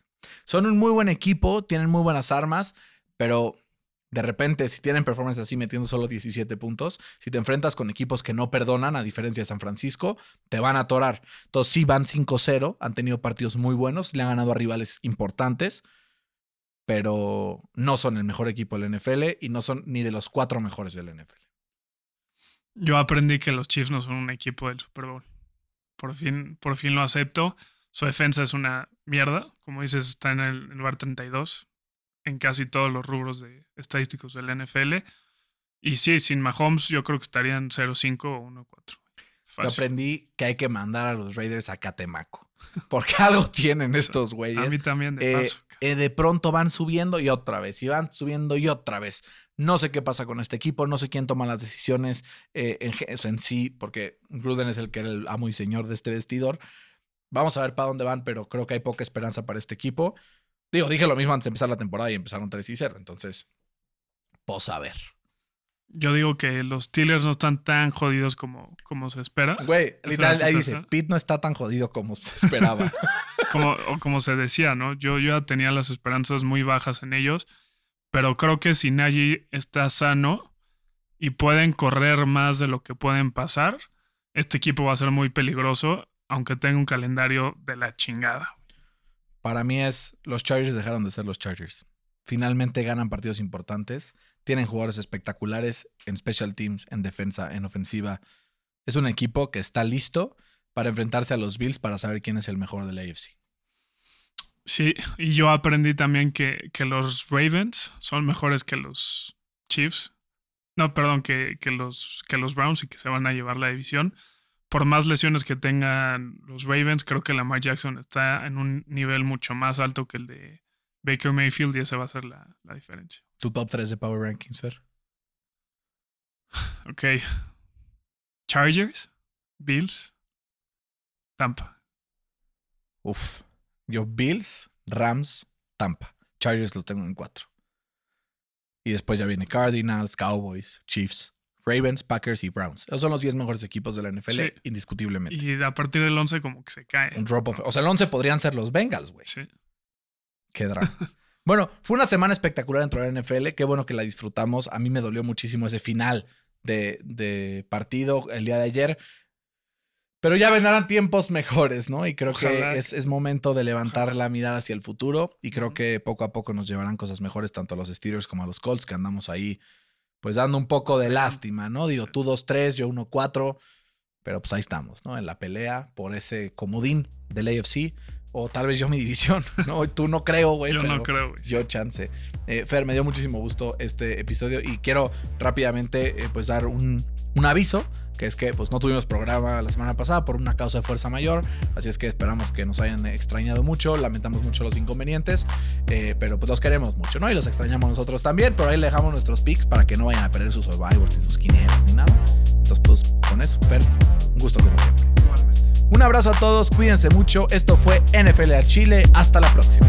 Son un muy buen equipo, tienen muy buenas armas, pero de repente, si tienen performance así metiendo solo 17 puntos, si te enfrentas con equipos que no perdonan, a diferencia de San Francisco, te van a atorar. Entonces, sí van 5-0, han tenido partidos muy buenos, le han ganado a rivales importantes, pero no son el mejor equipo del NFL y no son ni de los cuatro mejores del NFL. Yo aprendí que los Chiefs no son un equipo del Super Bowl. Por fin, por fin lo acepto. Su defensa es una mierda. Como dices, está en el lugar 32 en casi todos los rubros de estadísticos del NFL. Y sí, sin Mahomes yo creo que estarían 0-5 o 1-4. Yo aprendí que hay que mandar a los Raiders a Catemaco. Porque algo tienen estos güeyes. A mí también, de Eh, paso. eh, de pronto van subiendo y otra vez, y van subiendo y otra vez. No sé qué pasa con este equipo, no sé quién toma las decisiones eh, en, en sí, porque Gruden es el que era el amo y señor de este vestidor. Vamos a ver para dónde van, pero creo que hay poca esperanza para este equipo. Digo, dije lo mismo antes de empezar la temporada y empezaron 3 y 0, entonces, pues a ver. Yo digo que los Steelers no están tan jodidos como, como se espera. Güey, literal, ahí dice, Pete no está tan jodido como se esperaba. Como, o como se decía, ¿no? Yo, yo ya tenía las esperanzas muy bajas en ellos, pero creo que si Nagy está sano y pueden correr más de lo que pueden pasar, este equipo va a ser muy peligroso, aunque tenga un calendario de la chingada. Para mí es, los Chargers dejaron de ser los Chargers. Finalmente ganan partidos importantes, tienen jugadores espectaculares en special teams, en defensa, en ofensiva. Es un equipo que está listo para enfrentarse a los Bills para saber quién es el mejor de la AFC. Sí, y yo aprendí también que, que los Ravens son mejores que los Chiefs. No, perdón, que, que los, que los Browns y que se van a llevar la división. Por más lesiones que tengan los Ravens, creo que Lamar Jackson está en un nivel mucho más alto que el de Baker Mayfield y esa va a ser la, la diferencia. Tu top 3 de Power Rankings, Fer. Ok. Chargers, Bills, Tampa. Uf. Yo Bills, Rams, Tampa. Chargers lo tengo en 4. Y después ya viene Cardinals, Cowboys, Chiefs, Ravens, Packers y Browns. Esos son los 10 mejores equipos de la NFL, Sí. indiscutiblemente. Y a partir del 11 como que se cae. Un drop off. O sea, el 11 podrían ser los Bengals, güey. Sí. Qué drama. bueno, fue una semana espectacular dentro de la NFL. Qué bueno que la disfrutamos. A mí me dolió muchísimo ese final de, de partido el día de ayer. Pero ya vendrán tiempos mejores, ¿no? Y creo Ojalá. que es, es momento de levantar Ojalá. la mirada hacia el futuro. Y creo que poco a poco nos llevarán cosas mejores, tanto a los Steelers como a los Colts, que andamos ahí, pues dando un poco de lástima, ¿no? Digo, tú 2-3, yo 1-4. Pero pues ahí estamos, ¿no? En la pelea por ese comodín del AFC. O tal vez yo mi división, ¿no? Tú no creo, güey. Yo no creo, güey. Yo chance. Eh, Fer, me dio muchísimo gusto este episodio y quiero rápidamente eh, pues dar un, un aviso, que es que pues no tuvimos programa la semana pasada por una causa de fuerza mayor, así es que esperamos que nos hayan extrañado mucho, lamentamos mucho los inconvenientes, eh, pero pues los queremos mucho, ¿no? Y los extrañamos nosotros también, pero ahí le dejamos nuestros picks para que no vayan a perder sus survivors ni sus quinielas ni nada. Entonces pues con eso, Fer, un gusto como siempre. Un abrazo a todos, cuídense mucho, esto fue NFL a Chile, hasta la próxima.